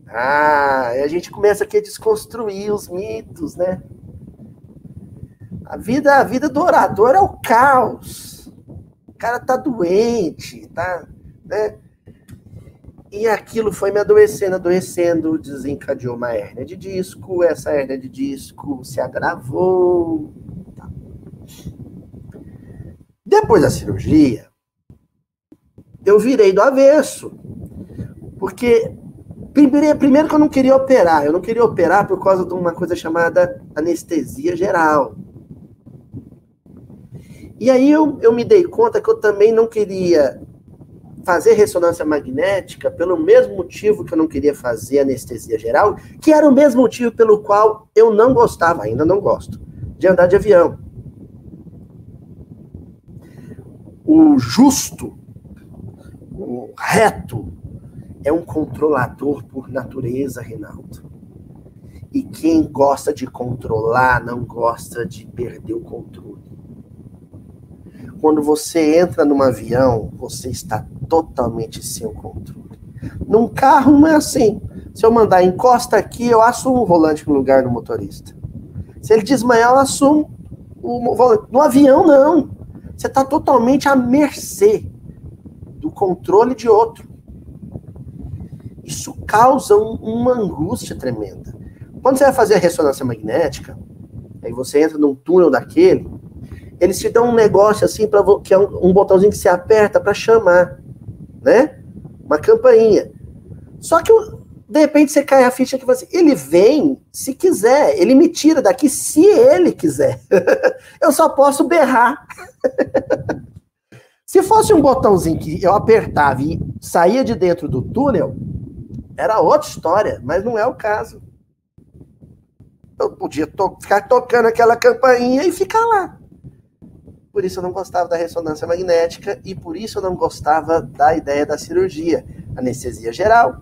B: Ah, e a gente começa aqui a desconstruir os mitos, né? A vida, a vida do orador é o caos. O cara tá doente, tá, né? E aquilo foi me adoecendo, adoecendo, desencadeou uma hérnia de disco, essa hérnia de disco se agravou. Depois da cirurgia, eu virei do avesso. Porque Primeiro, primeiro que eu não queria operar. Eu não queria operar por causa de uma coisa chamada anestesia geral. E aí eu, eu me dei conta que eu também não queria fazer ressonância magnética pelo mesmo motivo que eu não queria fazer anestesia geral, que era o mesmo motivo pelo qual eu não gostava, ainda não gosto, de andar de avião. O justo, o reto, é um controlador por natureza, Reinaldo. E quem gosta de controlar não gosta de perder o controle. Quando você entra num avião, você está totalmente sem o controle. Num carro não é assim. Se eu mandar encosta aqui, eu assumo o volante no lugar do motorista. Se ele desmaiar, eu assumo o volante. No avião, não. Você está totalmente à mercê do controle de outro. Isso causa um, uma angústia tremenda. Quando você vai fazer a ressonância magnética, aí você entra num túnel daquele, eles te dão um negócio assim para que é um, um, botãozinho que você aperta para chamar, né? Uma campainha. Só que de repente você cai a ficha que você, ele vem se quiser, ele me tira daqui se ele quiser. eu só posso berrar. se fosse um botãozinho que eu apertava e saía de dentro do túnel, era outra história, mas não é o caso. Eu podia to ficar tocando aquela campainha e ficar lá por isso eu não gostava da ressonância magnética e por isso eu não gostava da ideia da cirurgia. Anestesia geral,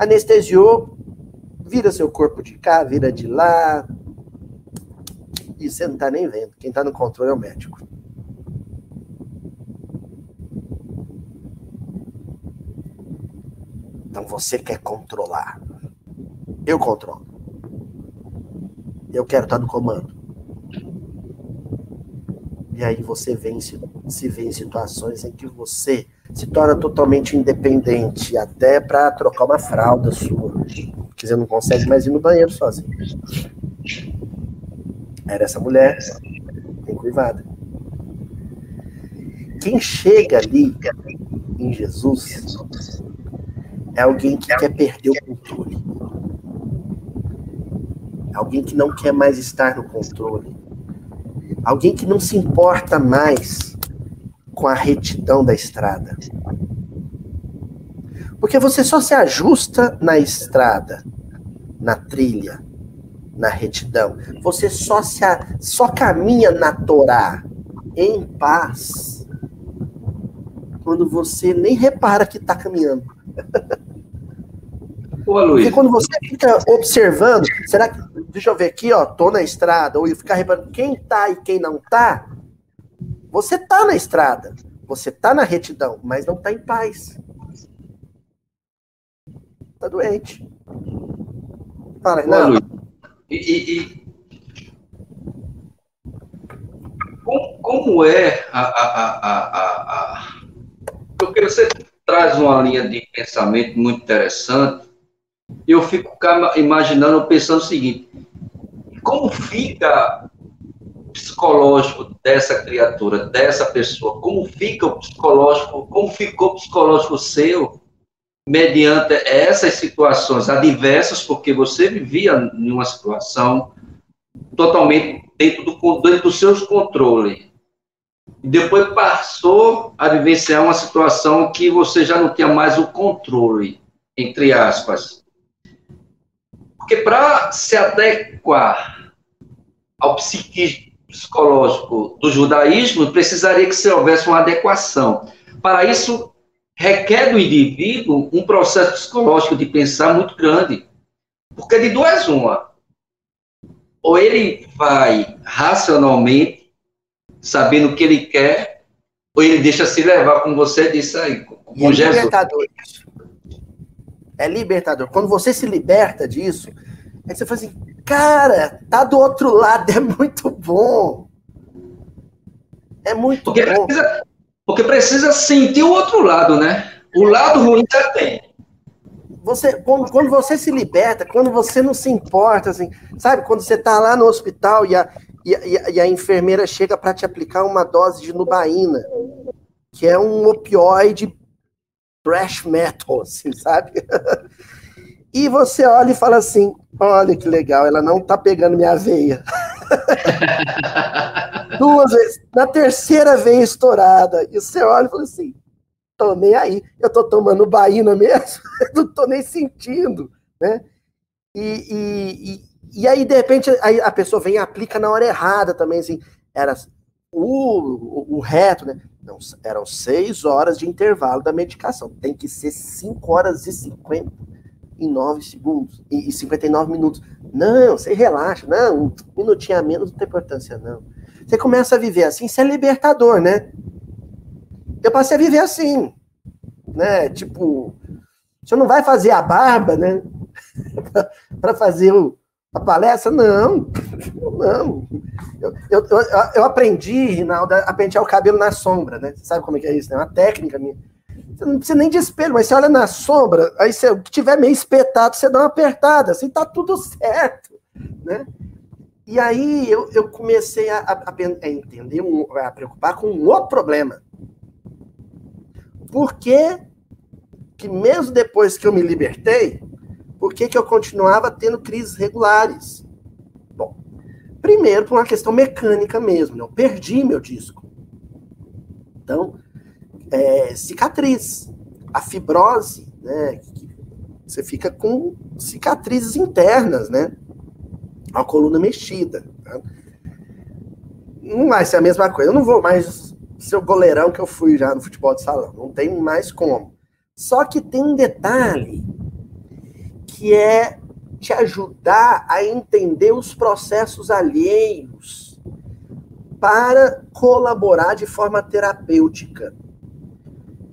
B: anestesiou, vira seu corpo de cá, vira de lá, e você não está nem vendo. Quem está no controle é o médico. Então você quer controlar. Eu controlo. Eu quero estar no comando. E aí você vem, se, se vê em situações em que você se torna totalmente independente, até para trocar uma fralda sua. Porque você não consegue mais ir no banheiro sozinho. Era essa mulher encurvada. Quem chega ali em Jesus é alguém que quer perder o controle. Alguém que não quer mais estar no controle. Alguém que não se importa mais com a retidão da estrada. Porque você só se ajusta na estrada, na trilha, na retidão. Você só se só caminha na Torá em paz quando você nem repara que está caminhando. Ô, Luiz. Porque quando você fica observando, será que. Deixa eu ver aqui, ó, tô na estrada, ou ficar reparando quem tá e quem não tá, você tá na estrada, você tá na retidão, mas não tá em paz. Tá doente.
A: Fala, não. E, e, e, como, como é a, a, a, a, a... Eu quero que você traz uma linha de pensamento muito interessante eu fico imaginando, pensando o seguinte: como fica psicológico dessa criatura, dessa pessoa? Como fica o psicológico, como ficou o psicológico seu mediante essas situações adversas, porque você vivia em uma situação totalmente dentro, do, dentro dos seus controles. E depois passou a vivenciar uma situação que você já não tinha mais o controle, entre aspas. Porque para se adequar ao psiquismo psicológico do judaísmo, precisaria que se houvesse uma adequação. Para isso, requer do indivíduo um processo psicológico de pensar muito grande. Porque de duas uma. Ou ele vai racionalmente, sabendo o que ele quer, ou ele deixa se levar, como você disse aí, com
B: é Jesus. Libertador é libertador. Quando você se liberta disso, aí você fala assim, cara, tá do outro lado, é muito bom. É muito
A: porque
B: bom.
A: Precisa, porque precisa sentir o outro lado, né? O lado ruim já tem.
B: Você, quando, quando você se liberta, quando você não se importa, assim, sabe? Quando você tá lá no hospital e a, e a, e a enfermeira chega para te aplicar uma dose de nubaína, que é um opioide thrash metal, assim, sabe? E você olha e fala assim: olha que legal, ela não tá pegando minha veia. Duas vezes. Na terceira veia estourada. E você olha e fala assim: tô nem aí. Eu tô tomando baína mesmo, não tô nem sentindo, né? E, e, e, e, aí, de repente, aí a pessoa vem e aplica na hora errada também, assim, era o, o, o reto, né? Não, eram seis horas de intervalo da medicação. Tem que ser cinco horas e cinquenta e nove segundos e, cinquenta e nove minutos. Não, você relaxa. Não, um minutinho a menos não tem importância, não. Você começa a viver assim, isso é libertador, né? Eu passei a viver assim, né? Tipo, você não vai fazer a barba, né? para fazer o, a palestra? Não, não. Eu, eu, eu, eu, aprendi, Rinaldo, a pentear o cabelo na sombra, né? Você sabe como é que é isso? É né? uma técnica minha. Você não precisa nem de espelho, mas você olha na sombra, aí se tiver meio espetado, você dá uma apertada, assim tá tudo certo, né? E aí eu, eu comecei a, a, a entender, a preocupar com um outro problema. Por que, que mesmo depois que eu me libertei, por que, que eu continuava tendo crises regulares? Bom, primeiro por uma questão mecânica mesmo, né? eu perdi meu disco. Então, é, cicatriz, a fibrose, né? Você fica com cicatrizes internas, né? a coluna mexida. Tá? Não vai ser a mesma coisa. Eu não vou mais ser o goleirão que eu fui já no futebol de salão. Não tem mais como. Só que tem um detalhe que é te ajudar a entender os processos alheios para colaborar de forma terapêutica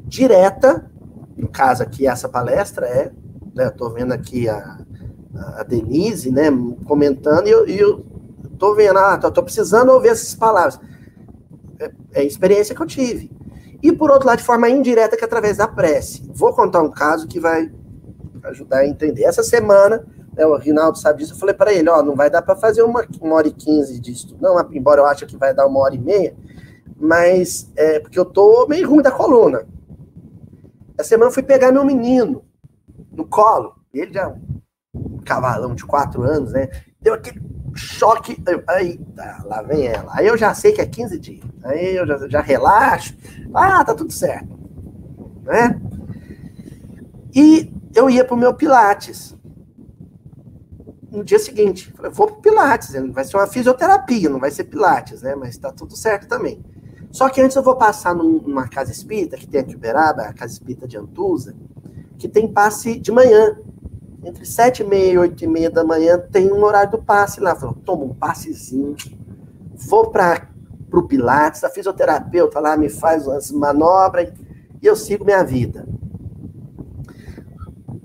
B: direta. No caso aqui, essa palestra é, né, estou vendo aqui a, a Denise, né, comentando, e eu, eu tô vendo, ah, tô, tô, precisando ouvir essas palavras. É, é, experiência que eu tive. E por outro lado, de forma indireta, que é através da prece. Vou contar um caso que vai ajudar a entender. Essa semana, né, o Rinaldo sabe disso, eu falei para ele, ó, não vai dar para fazer uma, uma hora e quinze disso, não, embora eu ache que vai dar uma hora e meia, mas é porque eu tô meio ruim da coluna. Essa semana eu fui pegar meu menino no colo, ele já cavalão de quatro anos, né? Deu aquele choque. Aí, lá vem ela. Aí eu já sei que é 15 dias. Aí eu já, já relaxo. Ah, tá tudo certo. Né? E eu ia pro meu Pilates. No dia seguinte, falei, vou pro Pilates, vai ser uma fisioterapia, não vai ser Pilates, né? Mas tá tudo certo também. Só que antes eu vou passar numa casa espírita, que tem aqui Uberaba, a casa espírita de Antusa, que tem passe de manhã entre sete e meia e oito e meia da manhã tem um horário do passe lá. Falou, toma um passezinho, vou para o Pilates, a fisioterapeuta lá me faz umas manobras e eu sigo minha vida.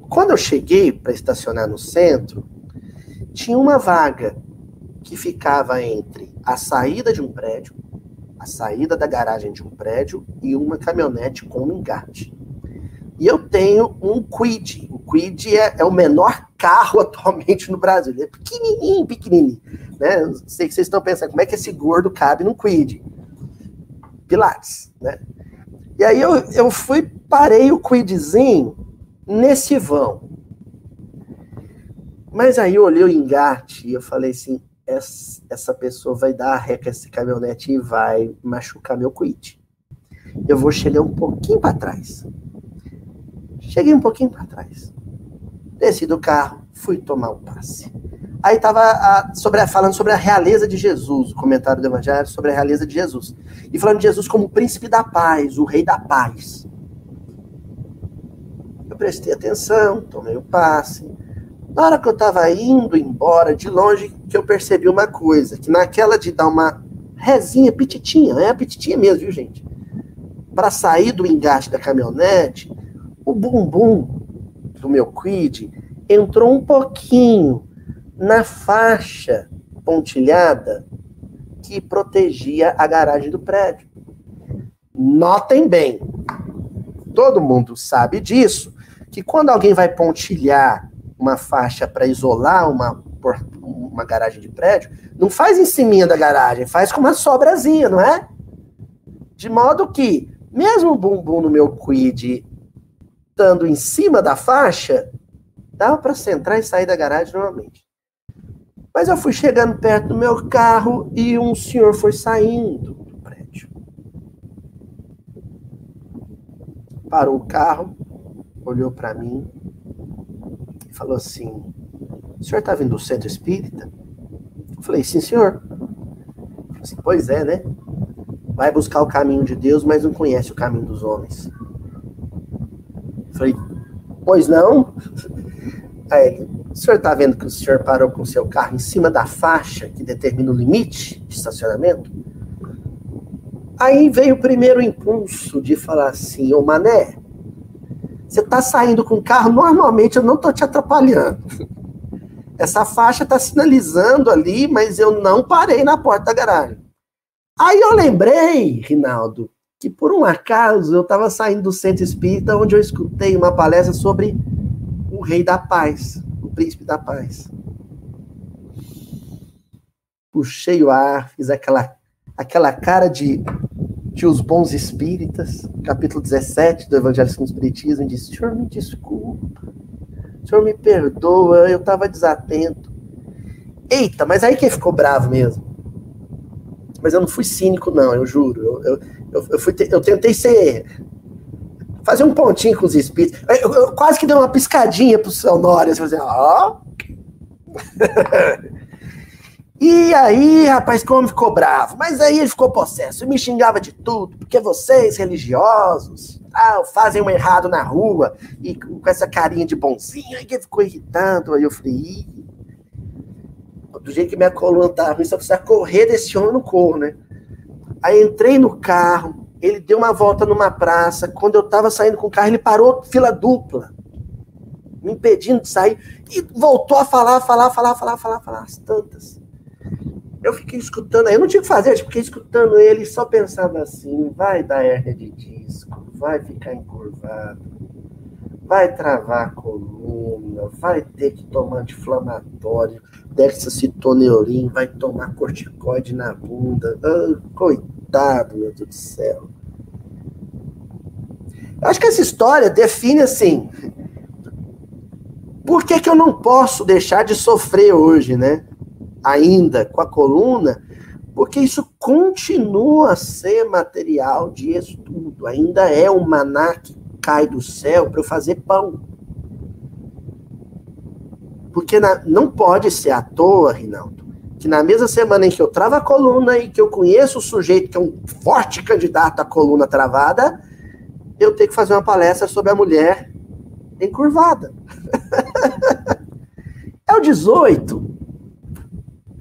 B: Quando eu cheguei para estacionar no centro, tinha uma vaga que ficava entre a saída de um prédio, a saída da garagem de um prédio e uma caminhonete com um engate. E eu tenho um Quid. O Quid é, é o menor carro atualmente no Brasil. Ele é pequenininho, pequenininho. Né? sei que vocês estão pensando, como é que esse gordo cabe no Quid? Pilates, né? E aí eu, eu fui, parei o Quidzinho nesse vão. Mas aí eu olhei o engate e eu falei assim, essa, pessoa vai dar a com esse caminhonete e vai machucar meu quid. Eu vou chegar um pouquinho para trás. Cheguei um pouquinho para trás. Desci do carro, fui tomar o passe. Aí estava falando sobre a realeza de Jesus, o comentário do Evangelho sobre a realeza de Jesus. E falando de Jesus como o príncipe da paz, o rei da paz. Eu prestei atenção, tomei o passe. Na hora que eu estava indo embora, de longe, que eu percebi uma coisa, que naquela de dar uma rezinha pititinha, é a pititinha mesmo, viu, gente? Para sair do engate da caminhonete, o bumbum do meu quid entrou um pouquinho na faixa pontilhada que protegia a garagem do prédio. Notem bem, todo mundo sabe disso, que quando alguém vai pontilhar uma faixa para isolar uma, uma garagem de prédio, não faz em cima da garagem, faz com uma sobrazinha, não é? De modo que, mesmo o bumbum no meu quid estando em cima da faixa, dava para entrar e sair da garagem normalmente. Mas eu fui chegando perto do meu carro e um senhor foi saindo do prédio. parou o carro, olhou para mim falou assim: O senhor está vindo do centro espírita? Eu falei: Sim, senhor. Assim, pois é, né? Vai buscar o caminho de Deus, mas não conhece o caminho dos homens. Eu falei: Pois não? Aí ele: O senhor está vendo que o senhor parou com o seu carro em cima da faixa que determina o limite de estacionamento? Aí veio o primeiro impulso de falar assim, ô Mané, você tá saindo com o carro, normalmente eu não tô te atrapalhando. Essa faixa tá sinalizando ali, mas eu não parei na porta da garagem. Aí eu lembrei, Rinaldo, que por um acaso eu estava saindo do centro espírita onde eu escutei uma palestra sobre o rei da paz, o príncipe da paz. Puxei o ar, fiz aquela, aquela cara de de Os Bons Espíritas, capítulo 17 do Evangelho segundo o Espiritismo, diz: Senhor, me desculpa, Senhor, me perdoa, eu estava desatento. Eita, mas aí quem ficou bravo mesmo? Mas eu não fui cínico, não, eu juro. Eu, eu, eu, fui, eu tentei ser. Fazer um pontinho com os espíritos. Eu, eu quase que dei uma piscadinha pro seu Nória, assim, ó. E aí, rapaz, como ficou bravo. Mas aí ele ficou possesso e me xingava de tudo, porque vocês, religiosos, ah, fazem um errado na rua e com essa carinha de bonzinho, aí que ficou irritando. Aí eu falei, do jeito que minha coluna tá ruim, só precisa correr desse homem no corro, né? Aí entrei no carro, ele deu uma volta numa praça. Quando eu tava saindo com o carro, ele parou fila dupla, me impedindo de sair, e voltou a falar, falar, falar, falar, falar, falar, as tantas. Eu fiquei escutando, eu não tinha o que fazer, eu fiquei escutando ele e só pensava assim, vai dar hérnia de disco, vai ficar encurvado, vai travar a coluna, vai ter que tomar anti-inflamatório, dexacitoneorim, vai tomar corticoide na bunda. Ah, coitado, meu Deus do céu. Eu acho que essa história define assim. Por que, que eu não posso deixar de sofrer hoje, né? Ainda com a coluna, porque isso continua a ser material de estudo, ainda é um maná que cai do céu para eu fazer pão. Porque na, não pode ser à toa, Rinaldo, que na mesma semana em que eu travo a coluna e que eu conheço o sujeito que é um forte candidato à coluna travada, eu tenho que fazer uma palestra sobre a mulher encurvada. é o 18.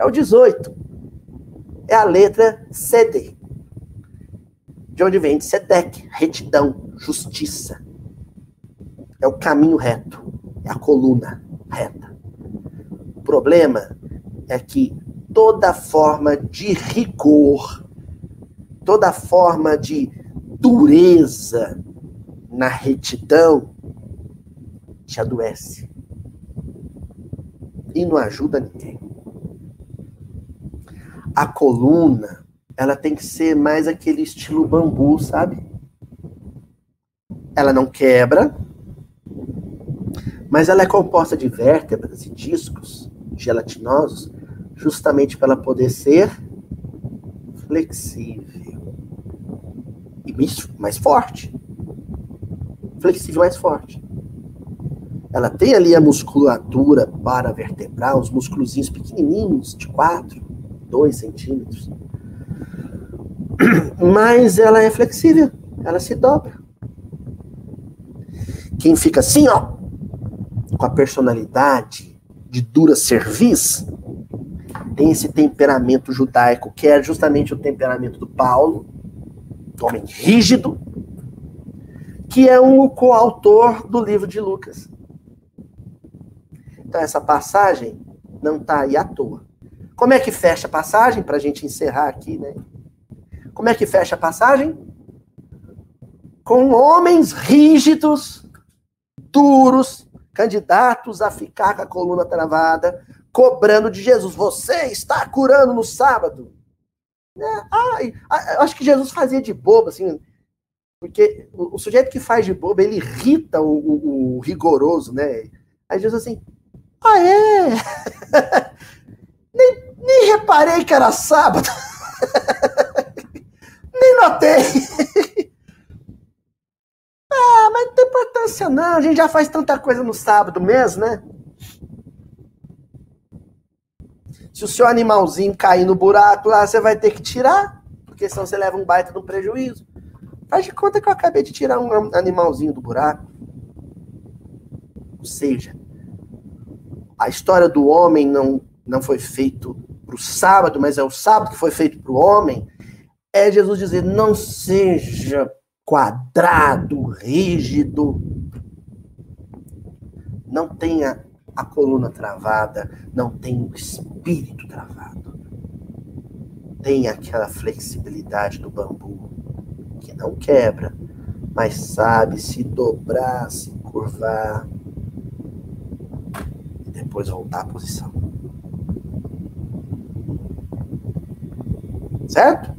B: É o 18. É a letra CD. De onde vem? De retidão, justiça. É o caminho reto. É a coluna reta. O problema é que toda forma de rigor, toda forma de dureza na retidão te adoece. E não ajuda ninguém a coluna, ela tem que ser mais aquele estilo bambu, sabe? Ela não quebra, mas ela é composta de vértebras e discos gelatinosos, justamente para ela poder ser flexível e mais forte. Flexível mais forte. Ela tem ali a musculatura para vertebral, os músculos pequenininhos, de quatro, 2 centímetros. Mas ela é flexível, ela se dobra. Quem fica assim, ó, com a personalidade de dura cerviz, tem esse temperamento judaico, que é justamente o temperamento do Paulo, homem rígido, que é um coautor do livro de Lucas. Então, essa passagem não está aí à toa. Como é que fecha a passagem, para a gente encerrar aqui, né? Como é que fecha a passagem? Com homens rígidos, duros, candidatos a ficar com a coluna travada, cobrando de Jesus. Você está curando no sábado. É, ai, acho que Jesus fazia de bobo, assim, porque o, o sujeito que faz de bobo, ele irrita o, o, o rigoroso, né? Aí Jesus assim, ah, é? Nem, nem reparei que era sábado. Nem notei. ah, não, a gente já faz tanta coisa no sábado mesmo, né? Se o seu animalzinho cair no buraco lá, você vai ter que tirar, porque senão você leva um baita de um prejuízo. Faz de conta que eu acabei de tirar um animalzinho do buraco. Ou seja, a história do homem não, não foi feito para o sábado, mas é o sábado que foi feito para o homem. É Jesus dizer: não seja quadrado, rígido. Não tenha a coluna travada, não tenha o espírito travado. Tenha aquela flexibilidade do bambu que não quebra, mas sabe se dobrar, se curvar e depois voltar à posição. Certo?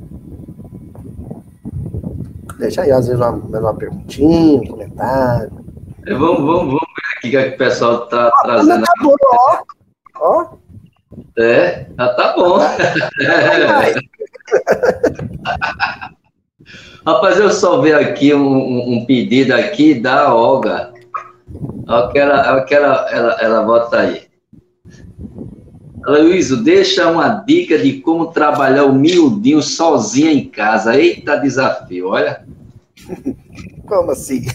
B: Deixa aí, às vezes, uma, uma perguntinha, um comentário.
A: É, vamos, vamos, vamos ver aqui o que, o pessoal está trazendo.
B: Tá bom, ó. ó.
A: É, já tá bom. É. Rapaz, eu só vi aqui um, um, pedido aqui da Olga. Olha que ela, que ela, ela, ela bota aí. Luísio, deixa uma dica de como trabalhar o miudinho sozinha em casa. Eita desafio, olha.
B: Como assim?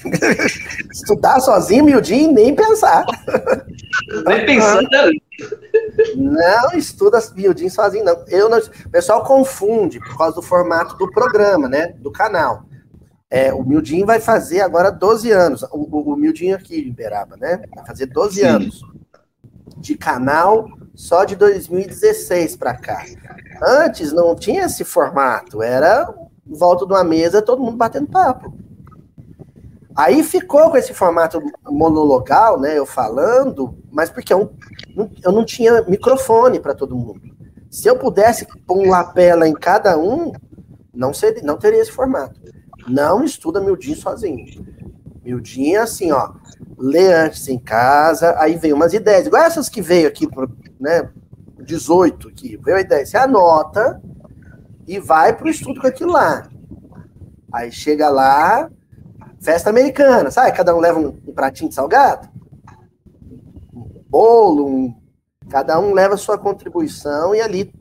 B: Estudar sozinho, miudinho, nem pensar.
A: Nem pensar, né?
B: Não estuda miudinho sozinho, não. Eu não. O pessoal confunde por causa do formato do programa, né? Do canal. É, o Mildinho vai fazer agora 12 anos. O, o, o Mildinho aqui em Beraba, né? Vai fazer 12 Sim. anos de canal só de 2016 para cá. Antes não tinha esse formato, era volta de uma mesa, todo mundo batendo papo. Aí ficou com esse formato monologal, né? Eu falando, mas porque eu, eu não tinha microfone para todo mundo. Se eu pudesse pôr um lapela em cada um, não, seria, não teria esse formato. Não estuda Mildinho sozinho. Mildinho é assim, ó. Lê antes em casa, aí vem umas ideias, igual essas que veio aqui, né? 18 aqui, veio a ideia. Você anota e vai pro estudo com aquilo lá. Aí chega lá, Festa americana, sabe? Cada um leva um, um pratinho de salgado, um bolo, um... cada um leva sua contribuição e ali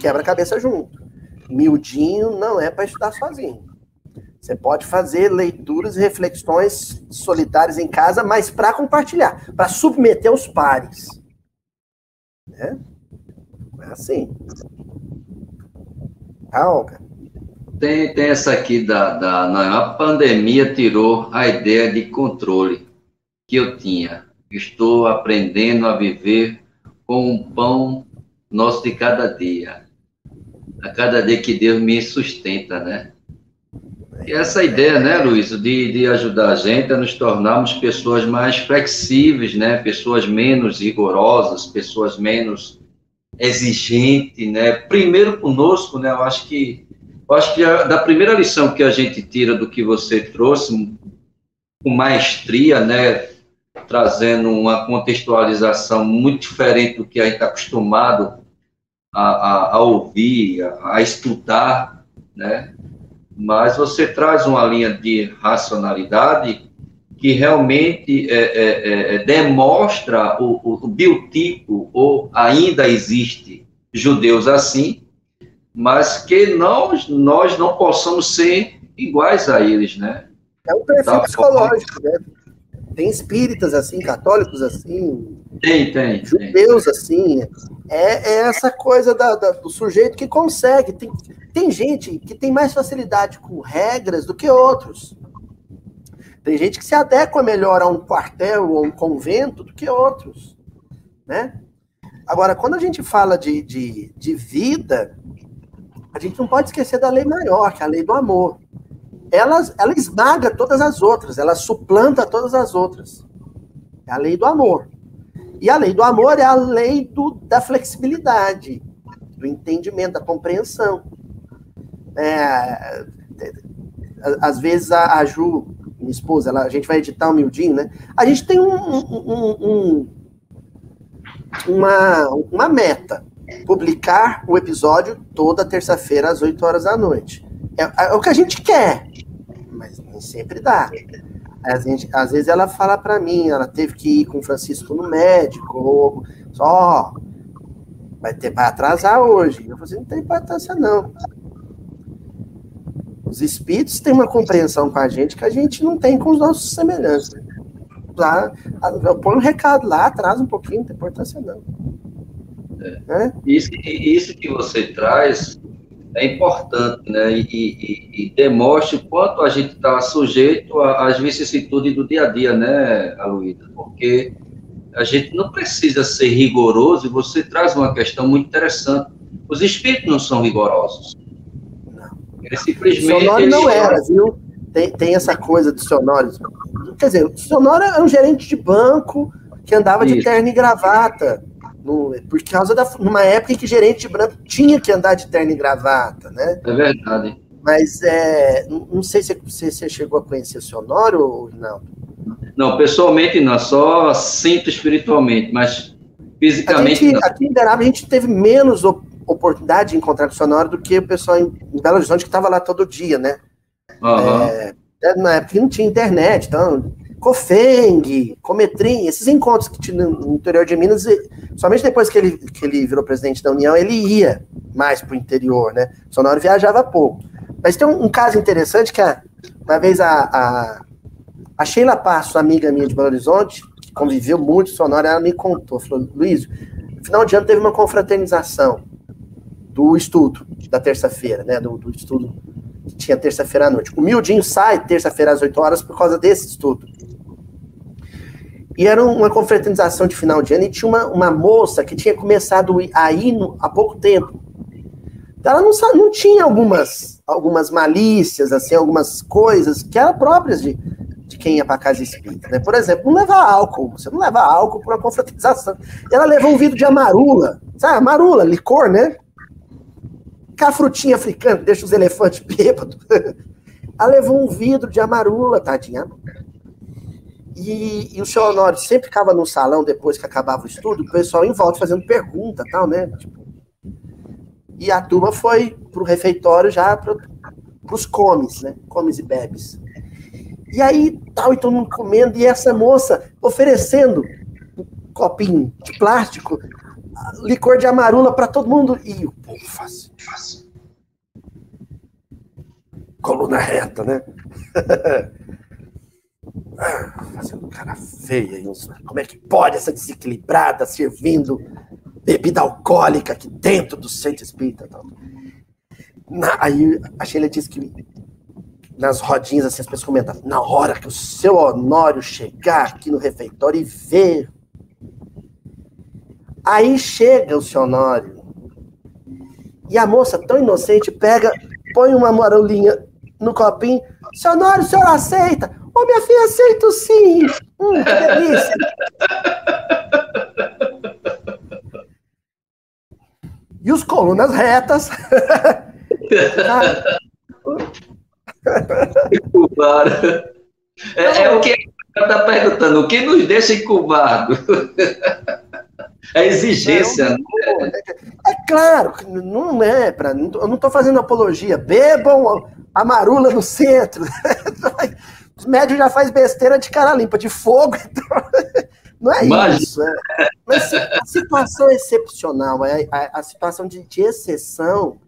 B: quebra a cabeça junto. Miudinho não é para estudar sozinho. Você pode fazer leituras e reflexões solitárias em casa, mas para compartilhar, para submeter aos pares. Né? É assim. Tá, Olga?
A: Tem, tem essa aqui da, da. A pandemia tirou a ideia de controle que eu tinha. Estou aprendendo a viver com o pão nosso de cada dia. A cada dia que Deus me sustenta, né? E essa ideia, né, Luiz, de, de ajudar a gente a nos tornarmos pessoas mais flexíveis, né? Pessoas menos rigorosas, pessoas menos exigentes, né? Primeiro conosco, né? Eu acho que eu acho que a, da primeira lição que a gente tira do que você trouxe, com maestria, né, trazendo uma contextualização muito diferente do que a gente está acostumado a, a, a ouvir, a, a, estudar, né? Mas você traz uma linha de racionalidade que realmente é, é, é, é demonstra o, o, o biotipo, ou ainda existe judeus assim, mas que nós, nós não possamos ser iguais a eles, né?
B: É um perfil psicológico, né? Tem espíritas assim, católicos assim.
A: Tem, tem.
B: Judeus tem. assim. É, é, essa coisa da, da, do sujeito que consegue. Tem, tem gente que tem mais facilidade com regras do que outros. Tem gente que se adequa melhor a um quartel ou um convento do que outros. Né? Agora, quando a gente fala de, de, de vida, a gente não pode esquecer da lei maior, que é a lei do amor. Ela, ela esmaga todas as outras, ela suplanta todas as outras. É a lei do amor. E a lei do amor é a lei do, da flexibilidade, do entendimento, da compreensão. É, às vezes a, a, Ju, minha esposa, ela, a gente vai editar um miudinho, né? A gente tem um, um, um, uma, uma meta publicar o episódio toda terça-feira às 8 horas da noite. É, é, o que a gente quer, mas nem sempre dá. a gente, às vezes ela fala para mim, ela teve que ir com o Francisco no médico, ou só vai ter vai atrasar hoje. Eu falei assim, não tem importância não. Os espíritos têm uma compreensão com a gente que a gente não tem com os nossos semelhantes. Lá, eu ponho um recado lá, atrasa um pouquinho, não tem importância não.
A: É. Isso, isso que você traz é importante, né? E, e, e demonstra o quanto a gente está sujeito às vicissitudes do dia a dia, né, Aloysio? Porque a gente não precisa ser rigoroso e você traz uma questão muito interessante. Os espíritos não são rigorosos.
B: Eles simplesmente. O Sonório não era, viu? Tem, tem essa coisa do Sonório. Quer dizer, o Sonório é um gerente de banco que andava Isso. de terno e gravata no, por causa da. numa época em que gerente de branco tinha que andar de terno e gravata, né?
A: É verdade.
B: Mas é, não sei se você, você chegou a conhecer o Sonoro ou não.
A: Não, pessoalmente não, só sinto espiritualmente, mas fisicamente.
B: Gente, aqui em Beraba a gente teve menos oportunidade de encontrar com o Sonoro do que o pessoal em, em Belo Horizonte que estava lá todo dia, né? Uhum. É, na época não tinha internet, então Cofeng, Cometrim, esses encontros que tinha no interior de Minas, somente depois que ele, que ele virou presidente da União, ele ia mais para o interior, né? Sonoro viajava pouco. Mas tem um, um caso interessante que a, uma vez a, a, a Sheila Passo, amiga minha de Belo Horizonte, que conviveu muito com Sonoro, ela me contou, falou, Luiz, no final de ano teve uma confraternização do estudo da terça-feira, né? Do, do estudo que tinha terça-feira à noite. O Mildinho sai terça-feira às 8 horas por causa desse estudo. E era uma confraternização de final de ano e tinha uma, uma moça que tinha começado a ir há pouco tempo. Ela não, não tinha algumas, algumas malícias, assim, algumas coisas que eram próprias de, de quem ia para casa espírita. Né? Por exemplo, não levar álcool. Você não leva álcool para uma confraternização. Ela levou um vidro de amarula. Sabe, amarula, licor, né? Com a frutinha africana, deixa os elefantes bêbados. Ela levou um vidro de amarula, tadinha. E, e, o senhor Honório sempre ficava no salão depois que acabava o estudo, o pessoal em volta fazendo pergunta tal, né? Tipo, e a turma foi pro refeitório já para os comes, né? Comes e bebes. E aí, tal, e todo mundo comendo, e essa moça oferecendo um copinho de plástico, licor de amarula para todo mundo. E o povo faz, faz. Coluna reta, né? Fazendo cara feia. Como é que pode essa desequilibrada servindo bebida alcoólica aqui dentro do centro espírita? Na, aí a Sheila disse que nas rodinhas assim, as pessoas comentam, na hora que o seu Honório chegar aqui no refeitório e ver. Aí chega o seu Honório. E a moça, tão inocente, pega, põe uma marolinha no copinho. Seu Honório, o senhor aceita? Ô, oh, minha filha, aceito sim. Hum, que delícia. e os colunas retas.
A: é, é, o que está perguntando, o que nos deixa incubado? É exigência. Não,
B: né? É claro, não é para. Eu não estou fazendo apologia. Bebam a marula no centro. Os médios já faz besteira de cara limpa, de fogo. Então, não é Mas... isso. É, mas a situação excepcional, é, a, a situação de, de exceção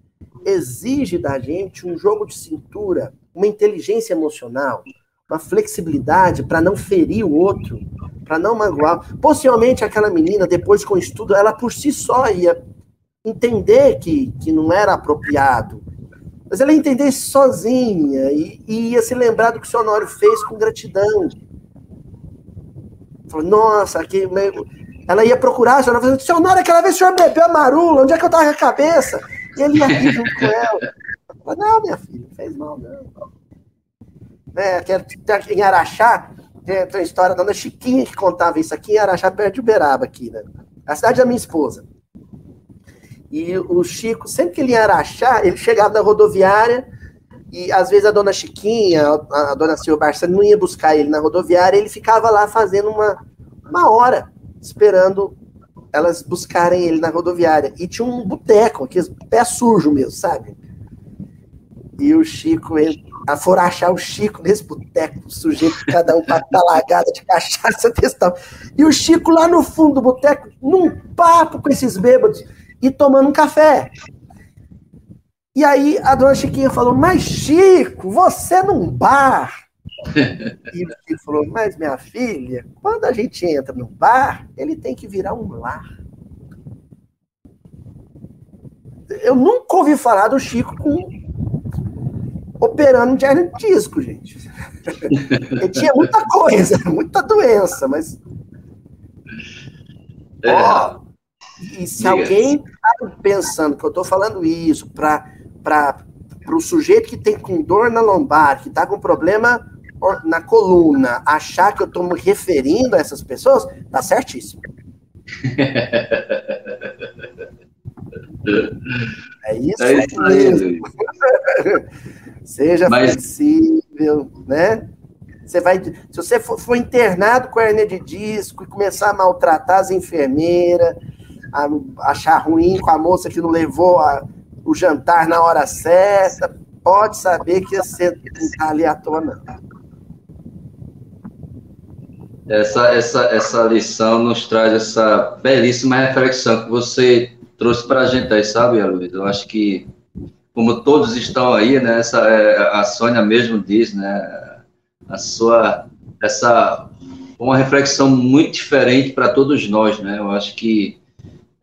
B: exige da gente um jogo de cintura, uma inteligência emocional, uma flexibilidade para não ferir o outro, para não magoar. Possivelmente aquela menina, depois com o estudo, ela por si só ia entender que, que não era apropriado, mas ela ia entender sozinha e, e, ia se lembrar do que o seu Honório fez com gratidão. Falou, nossa, que. Ela ia procurar, seu Honório, seu Honório, aquela vez o senhor bebeu a marula, onde é que eu tava com a cabeça? E ele ia rir junto com ela. Falei, não, minha filha, fez mal, não. Né, em Araxá, tem, a história da Dona Chiquinha que contava isso aqui em Araxá, perto de Uberaba, aqui, né? A cidade da minha esposa. E o Chico, sempre que ele ia Araxá, ele chegava na rodoviária e às vezes a dona Chiquinha, a, a dona Silvia Barça não ia buscar ele na rodoviária, ele ficava lá fazendo uma, uma hora, esperando elas buscarem ele na rodoviária. E tinha um boteco, aqueles pé sujo mesmo, sabe? E o Chico, ele, foram achar o Chico nesse boteco, sujeito, cada um com a talagada de cachaça desse E o Chico lá no fundo do boteco, num papo com esses bêbados e tomando um café. E aí a dona Chiquinha falou: Mas Chico, você num bar. e o Chico falou: Mas minha filha, quando a gente entra no bar, ele tem que virar um lar. Eu nunca ouvi falar do Chico com operando hernia de disco, gente. Ele tinha muita coisa, muita doença, mas. É. Ó, e se Diga. alguém está pensando que eu estou falando isso para o sujeito que tem com dor na lombar, que está com problema na coluna, achar que eu estou me referindo a essas pessoas, tá certíssimo. É isso, é isso mesmo. Seja Mas... flexível, né? Você vai, se você for, for, internado com hernia de disco e começar a maltratar as enfermeiras, a, achar ruim com a moça que não levou a, o jantar na hora certa, pode saber que você não está ali à toa, não.
A: Essa, essa, essa lição nos traz essa belíssima reflexão que você trouxe para a gente aí, sabe, Luiz? Eu acho que como todos estão aí, né? Essa, é, a Sônia mesmo diz, né? A sua essa uma reflexão muito diferente para todos nós, né? Eu acho que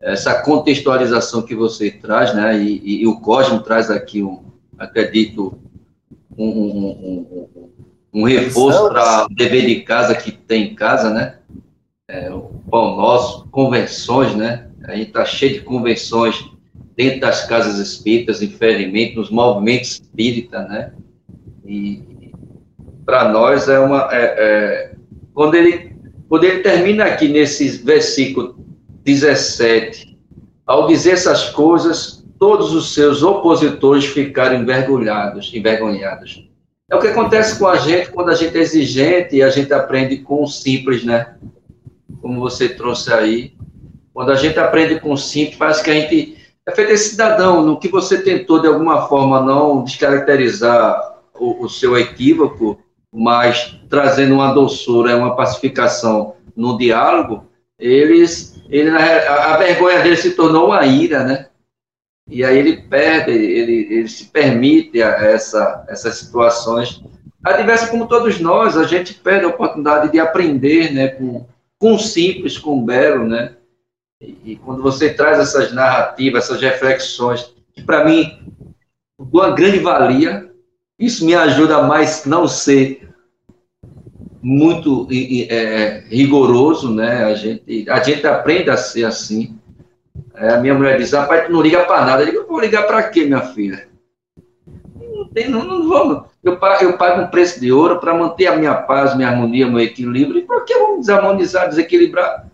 A: essa contextualização que você traz, né? E, e, e o Cosmo traz aqui um, acredito, um, um, um, um reforço para o dever de casa que tem em casa, né? É, o pão nosso, convenções, né? A gente está cheio de convenções dentro das casas espíritas, infelizmente, nos movimentos espíritas, né? E para nós é uma. É, é, quando, ele, quando ele termina aqui nesse versículo 17, ao dizer essas coisas, todos os seus opositores ficaram envergonhados, envergonhados. É o que acontece com a gente quando a gente é exigente e a gente aprende com o simples, né? Como você trouxe aí. Quando a gente aprende com o simples, parece que a gente é feito esse cidadão, no que você tentou, de alguma forma, não descaracterizar o, o seu equívoco, mas trazendo uma doçura, uma pacificação no diálogo, eles, ele, a, a vergonha dele se tornou uma ira, né? E aí ele perde, ele, ele se permite a essa, essas situações adversas como todos nós, a gente perde a oportunidade de aprender, né, com, com o simples, com o belo, né? E, quando você traz essas narrativas, essas reflexões, que para mim, uma grande valia, isso me ajuda a mais não ser muito é, rigoroso, né? A gente, a gente aprende a ser assim. É, a minha mulher diz, rapaz, tu não liga para nada. Eu digo, vou ligar para quê, minha filha? Não, tem, não, não vamos. Eu pago, eu pago um preço de ouro para manter a minha paz, minha harmonia, meu equilíbrio. E por que vamos desarmonizar, desequilibrar?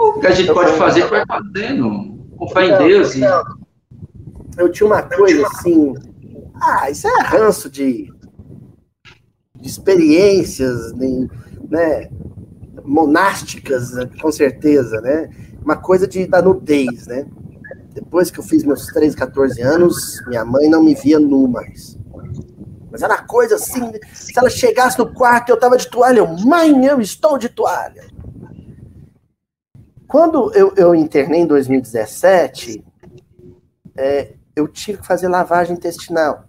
A: O que a gente pode fazer, vai fazendo. Com fé em Deus. E...
B: Eu tinha uma coisa assim. Ah, isso é ranço de, de experiências, né? Monásticas, com certeza, né? Uma coisa de, da nudez, né? Depois que eu fiz meus 13, 14 anos, minha mãe não me via nu mais. Mas era coisa assim, se ela chegasse no quarto, eu tava de toalha, eu, mãe, eu estou de toalha. Quando eu, eu internei em 2017, é, eu tive que fazer lavagem intestinal.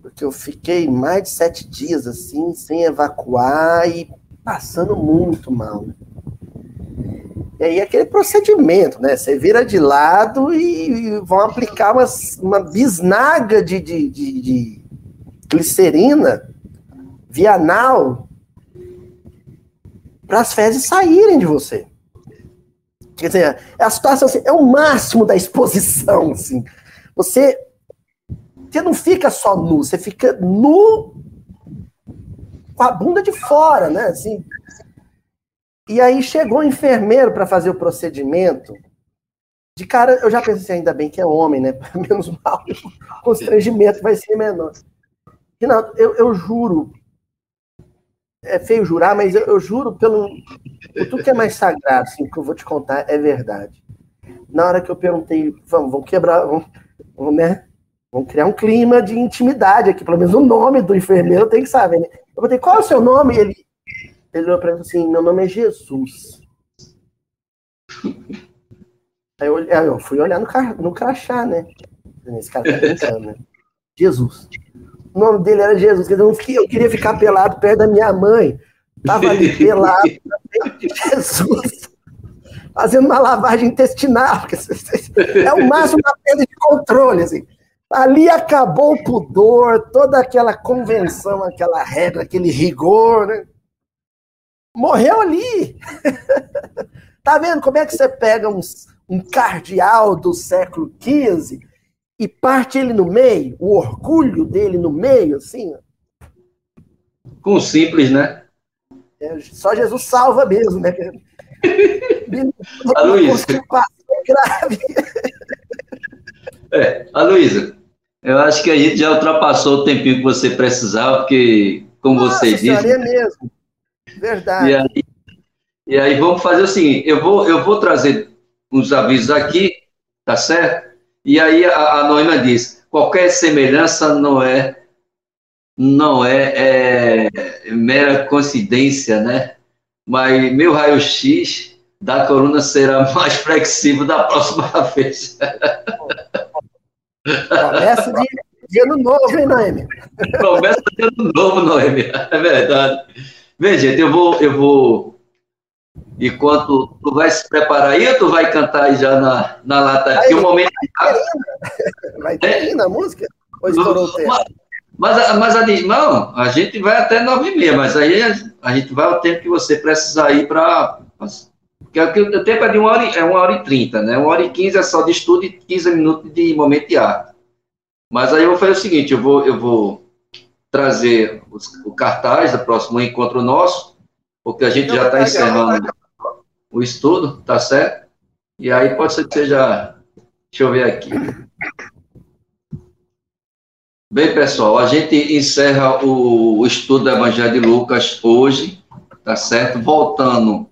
B: Porque eu fiquei mais de sete dias assim, sem evacuar e passando muito mal. E aí aquele procedimento, né? Você vira de lado e, vão aplicar uma, uma bisnaga de, de, de, de glicerina via anal para as fezes saírem de você. Quer dizer, a situação assim, é o máximo da exposição, assim. Você, você não fica só nu, você fica nu com a bunda de fora, né? Assim. E aí chegou o enfermeiro para fazer o procedimento. De cara, eu já pensei, assim, ainda bem que é homem, né? Menos mal, o constrangimento vai ser menor. Renato, eu, eu juro, é feio jurar, mas eu, eu juro pelo. Tudo que é mais sagrado, assim, que eu vou te contar, é verdade. Na hora que eu perguntei, vamos, vamos quebrar, vamos, vamos né? Vamos criar um clima de intimidade aqui, pelo menos o nome do enfermeiro tem que saber, né? Eu perguntei, qual é o seu nome? Ele, ele olhou para mim assim, meu nome é Jesus. Aí eu, eu fui olhar no, no crachá, né? Esse cara tá pensando, né? Jesus. O nome dele era Jesus. Eu, eu queria ficar pelado perto da minha mãe. Tava ali pelado, Jesus, fazendo uma lavagem intestinal. É o máximo da perda de controle, assim. Ali acabou o pudor, toda aquela convenção, aquela regra, aquele rigor, né? Morreu ali. tá vendo como é que você pega uns, um cardeal do século XV e parte ele no meio, o orgulho dele no meio, assim?
A: Com simples, né?
B: É, só Jesus salva mesmo, né?
A: A Luísa. É, a Luísa, eu acho que a gente já ultrapassou o tempinho que você precisava, porque, como Nossa, você disse.
B: É mesmo. Verdade.
A: E aí, e aí vamos fazer o seguinte: eu vou, eu vou trazer uns avisos aqui, tá certo? E aí a, a Noema diz: qualquer semelhança não é não é, é mera coincidência, né? Mas meu raio-x da coluna será mais flexível da próxima vez.
B: Promessa de, de ano novo, hein, Noemi?
A: Promessa de ano novo, Noemi. É verdade. Vem, gente, eu vou, eu vou. Enquanto tu vai se preparar aí, ou tu vai cantar aí já na, na lata aqui, um momento.
B: Vai ter ainda a música? Ou estourou o tempo?
A: Mas, mas a, não, a gente vai até nove e meia, mas aí a, a gente vai o tempo que você precisar ir para. Porque o tempo é de uma hora, é uma hora e trinta, né? Uma hora e quinze é só de estudo e 15 minutos de momento de arte. Mas aí eu vou fazer o seguinte: eu vou, eu vou trazer os, o cartaz do próximo encontro nosso, porque a gente já está encerrando o estudo, tá certo? E aí pode ser que seja. Deixa eu ver aqui. Bem, pessoal, a gente encerra o, estudo do Evangelho de Lucas hoje, tá certo? Voltando,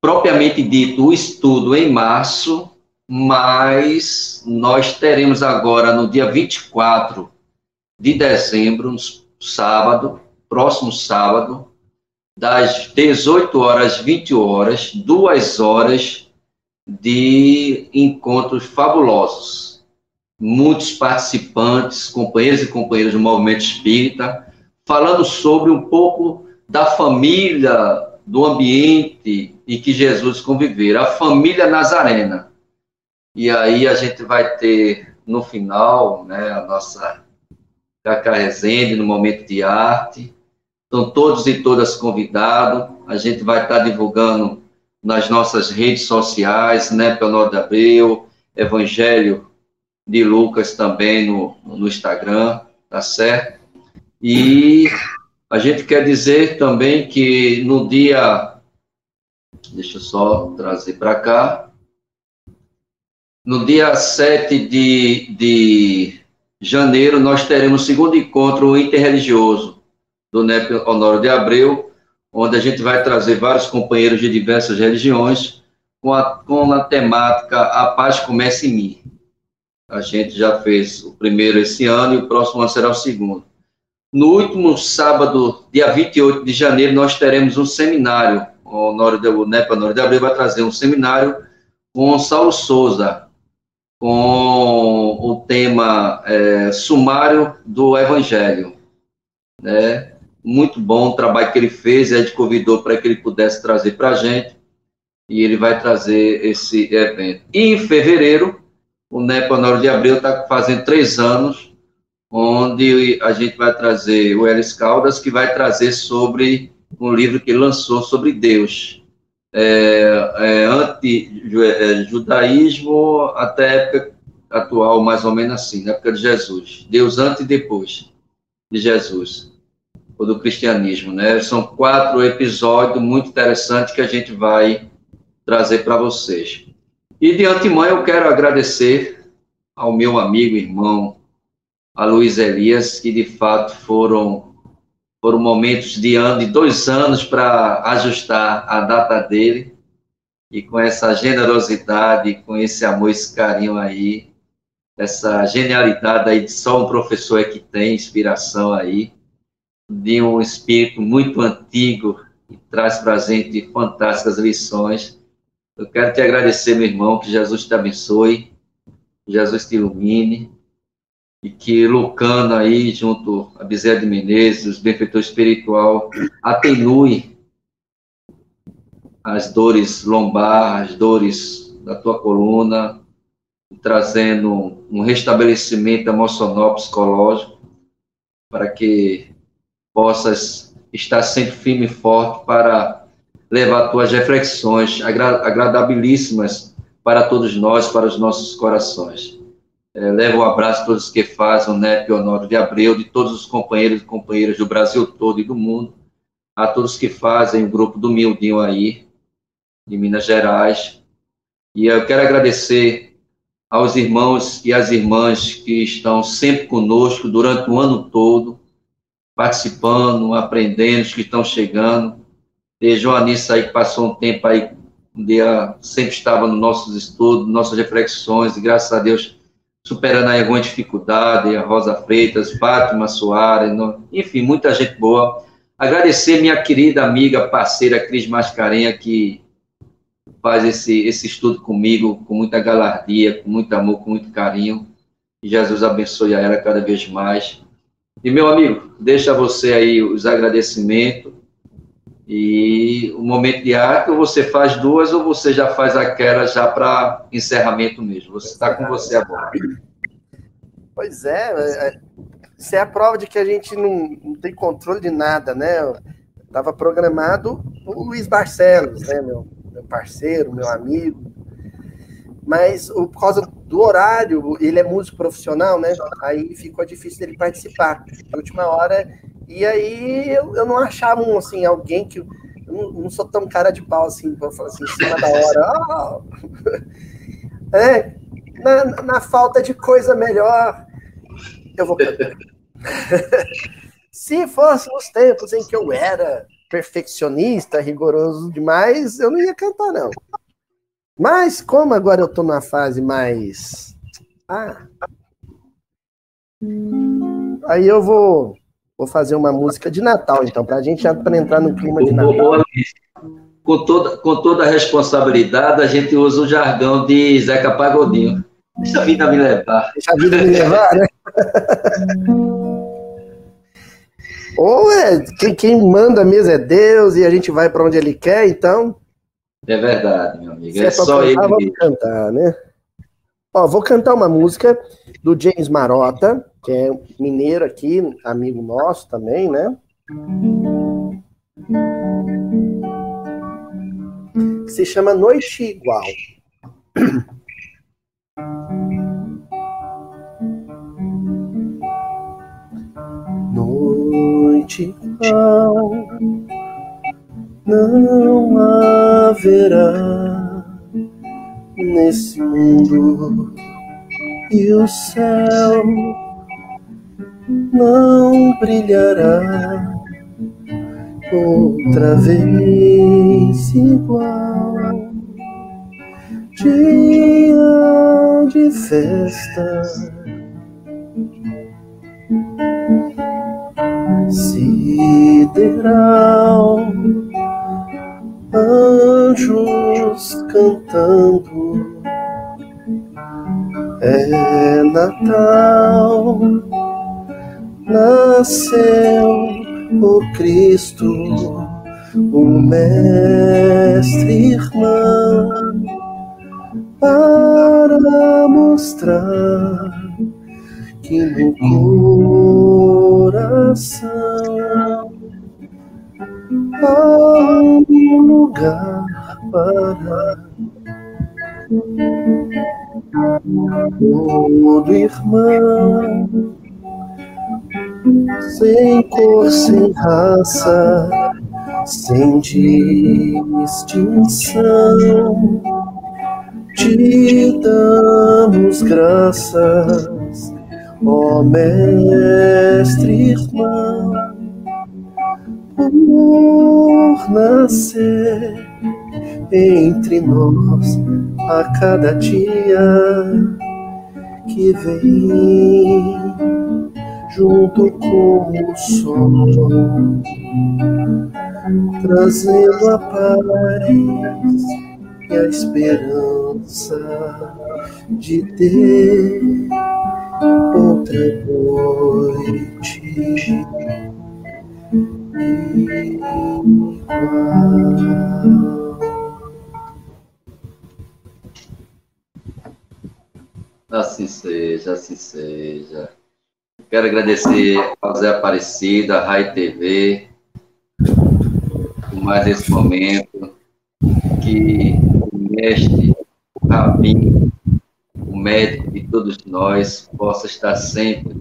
A: propriamente dito, o estudo em março, mas nós teremos agora, no dia 24 de dezembro, sábado, próximo sábado, das 18 horas às 20 horas, duas horas de encontros fabulosos muitos participantes, companheiros e companheiras do movimento espírita, falando sobre um pouco da família, do ambiente em que Jesus conviveu, a família nazarena. E aí a gente vai ter no final, né, a nossa Cacá Rezende no momento de arte. Estão todos e todas convidados. A gente vai estar divulgando nas nossas redes sociais, né, pelo de Abreu, Evangelho de Lucas também no, no Instagram, tá certo? E a gente quer dizer também que no dia. Deixa eu só trazer para cá. No dia 7 de, de janeiro, nós teremos o segundo encontro interreligioso do NEP Honório de Abreu, onde a gente vai trazer vários companheiros de diversas religiões com a, com a temática A Paz Comece em Mim. A gente já fez o primeiro esse ano e o próximo ano será o segundo. No último sábado, dia 28 de janeiro, nós teremos um seminário. O, Noro de, o NEPA Noro de Abril vai trazer um seminário com Saulo Souza, com o tema é, sumário do Evangelho. Né? Muito bom o trabalho que ele fez, a gente convidou para que ele pudesse trazer para a gente, e ele vai trazer esse evento. E em fevereiro, o NEP Honório de Abril está fazendo três anos, onde a gente vai trazer o Elis Caldas, que vai trazer sobre um livro que ele lançou sobre Deus. É, é, anti-judaísmo até a época atual, mais ou menos assim, na época de Jesus. Deus antes e depois de Jesus, ou do cristianismo, né? São quatro episódios muito interessantes que a gente vai trazer para vocês. E de antemão eu quero agradecer ao meu amigo irmão, a Luiz Elias, que de fato foram, foram momentos de ano, de dois anos para ajustar a data dele. E com essa generosidade, com esse amor, esse carinho aí, essa genialidade aí de só um professor é que tem inspiração aí, de um espírito muito antigo e traz para a gente fantásticas lições. Eu quero te agradecer, meu irmão, que Jesus te abençoe, Jesus te ilumine, e que Lucano aí, junto a Bezerra de Menezes, os benfeitores espiritual, atenue as dores lombar, as dores da tua coluna, trazendo um restabelecimento emocional, psicológico, para que possas estar sempre firme e forte para levar tuas reflexões agradabilíssimas para todos nós, para os nossos corações. É, levo um abraço a todos que fazem o NEP Honório de Abreu, de todos os companheiros e companheiras do Brasil todo e do mundo, a todos que fazem o grupo do Mildinho aí, de Minas Gerais. E eu quero agradecer aos irmãos e às irmãs que estão sempre conosco durante o ano todo, participando, aprendendo, os que estão chegando. E Joanice aí que passou um tempo aí, um dia sempre estava nos nossos estudos, nossas reflexões, e graças a Deus superando aí alguma dificuldade, a Rosa Freitas, Fátima Soares, enfim, muita gente boa. Agradecer minha querida amiga, parceira Cris Mascarenha, que faz esse, esse estudo comigo com muita galardia, com muito amor, com muito carinho. E Jesus abençoe a ela cada vez mais. E, meu amigo, deixa você aí os agradecimentos. E o momento de arte, ou você faz duas, ou você já faz aquela já para encerramento mesmo. Você está com você agora.
B: Pois é, é, é, isso é a prova de que a gente não, não tem controle de nada, né? Estava programado o Luiz Barcelos, né, meu? meu parceiro, meu amigo. Mas por causa do horário, ele é músico profissional, né? Aí ficou difícil dele participar. Na última hora. E aí eu, eu não achava um, assim, alguém que. Eu não, não sou tão cara de pau assim, para falar assim, em cima da hora. Oh! É, na, na falta de coisa melhor, eu vou cantar. Se fosse nos tempos em que eu era perfeccionista, rigoroso demais, eu não ia cantar, não. Mas, como agora eu tô numa fase mais. Ah. Aí eu vou, vou fazer uma música de Natal, então, pra gente pra entrar no clima de Natal.
A: Com toda, com toda a responsabilidade, a gente usa o jargão de Zeca Pagodinho. Deixa a vida me levar.
B: Deixa a vida me levar, né? Ou é quem, quem manda mesmo é Deus e a gente vai para onde ele quer, então.
A: É verdade, meu amigo. É, é, só
B: cantar, ele. Vamos cantar, né? Ó, vou cantar uma música do James Marota, que é mineiro aqui, amigo nosso também, né? Que se chama Noite Igual. noite igual não haverá nesse mundo e o céu não brilhará outra vez igual. Dia de festa. Sideral, anjos cantando. É Natal, nasceu o Cristo, o Mestre irmão, para mostrar que no coração lugar para todo irmão, sem cor, sem raça, sem distinção, te damos graças ó mestre irmão, por nascer entre nós a cada dia que vem junto com o sol, trazendo a paz e a esperança de ter outra noite
A: Assim seja, assim seja. Quero agradecer ao Zé Aparecida, à Rai TV, por mais esse momento, que o mestre, o Rabinho, o médico de todos nós, possa estar sempre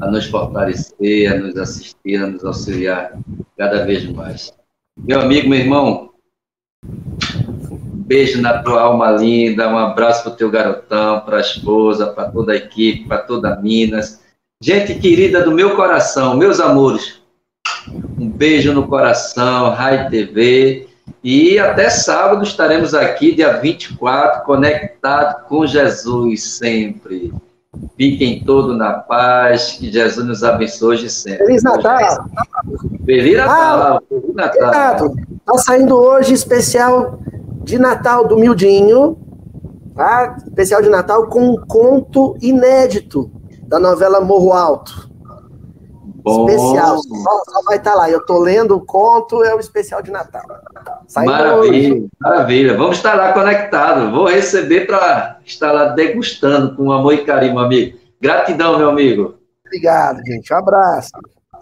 A: a nos fortalecer, a nos assistir, a nos auxiliar cada vez mais. Meu amigo, meu irmão, beijo na tua alma linda, um abraço para o teu garotão, para a esposa, para toda a equipe, para toda Minas. Gente querida do meu coração, meus amores, um beijo no coração, Rai TV. E até sábado estaremos aqui, dia 24, conectado com Jesus sempre. Fiquem todos na paz, que Jesus nos abençoe sempre.
B: Feliz Natal!
A: Feliz Natal! Ah, Feliz
B: Natal! Está saindo hoje especial de Natal do Mildinho, tá? especial de Natal com um conto inédito da novela Morro Alto. Bom. Especial, só, só vai estar tá lá. Eu estou lendo o conto, é o especial de Natal.
A: Saindo maravilha, hoje. maravilha. Vamos estar lá conectados. Vou receber para estar lá degustando com amor e carinho, amigo. Gratidão, meu amigo.
B: Obrigado, gente. Um abraço.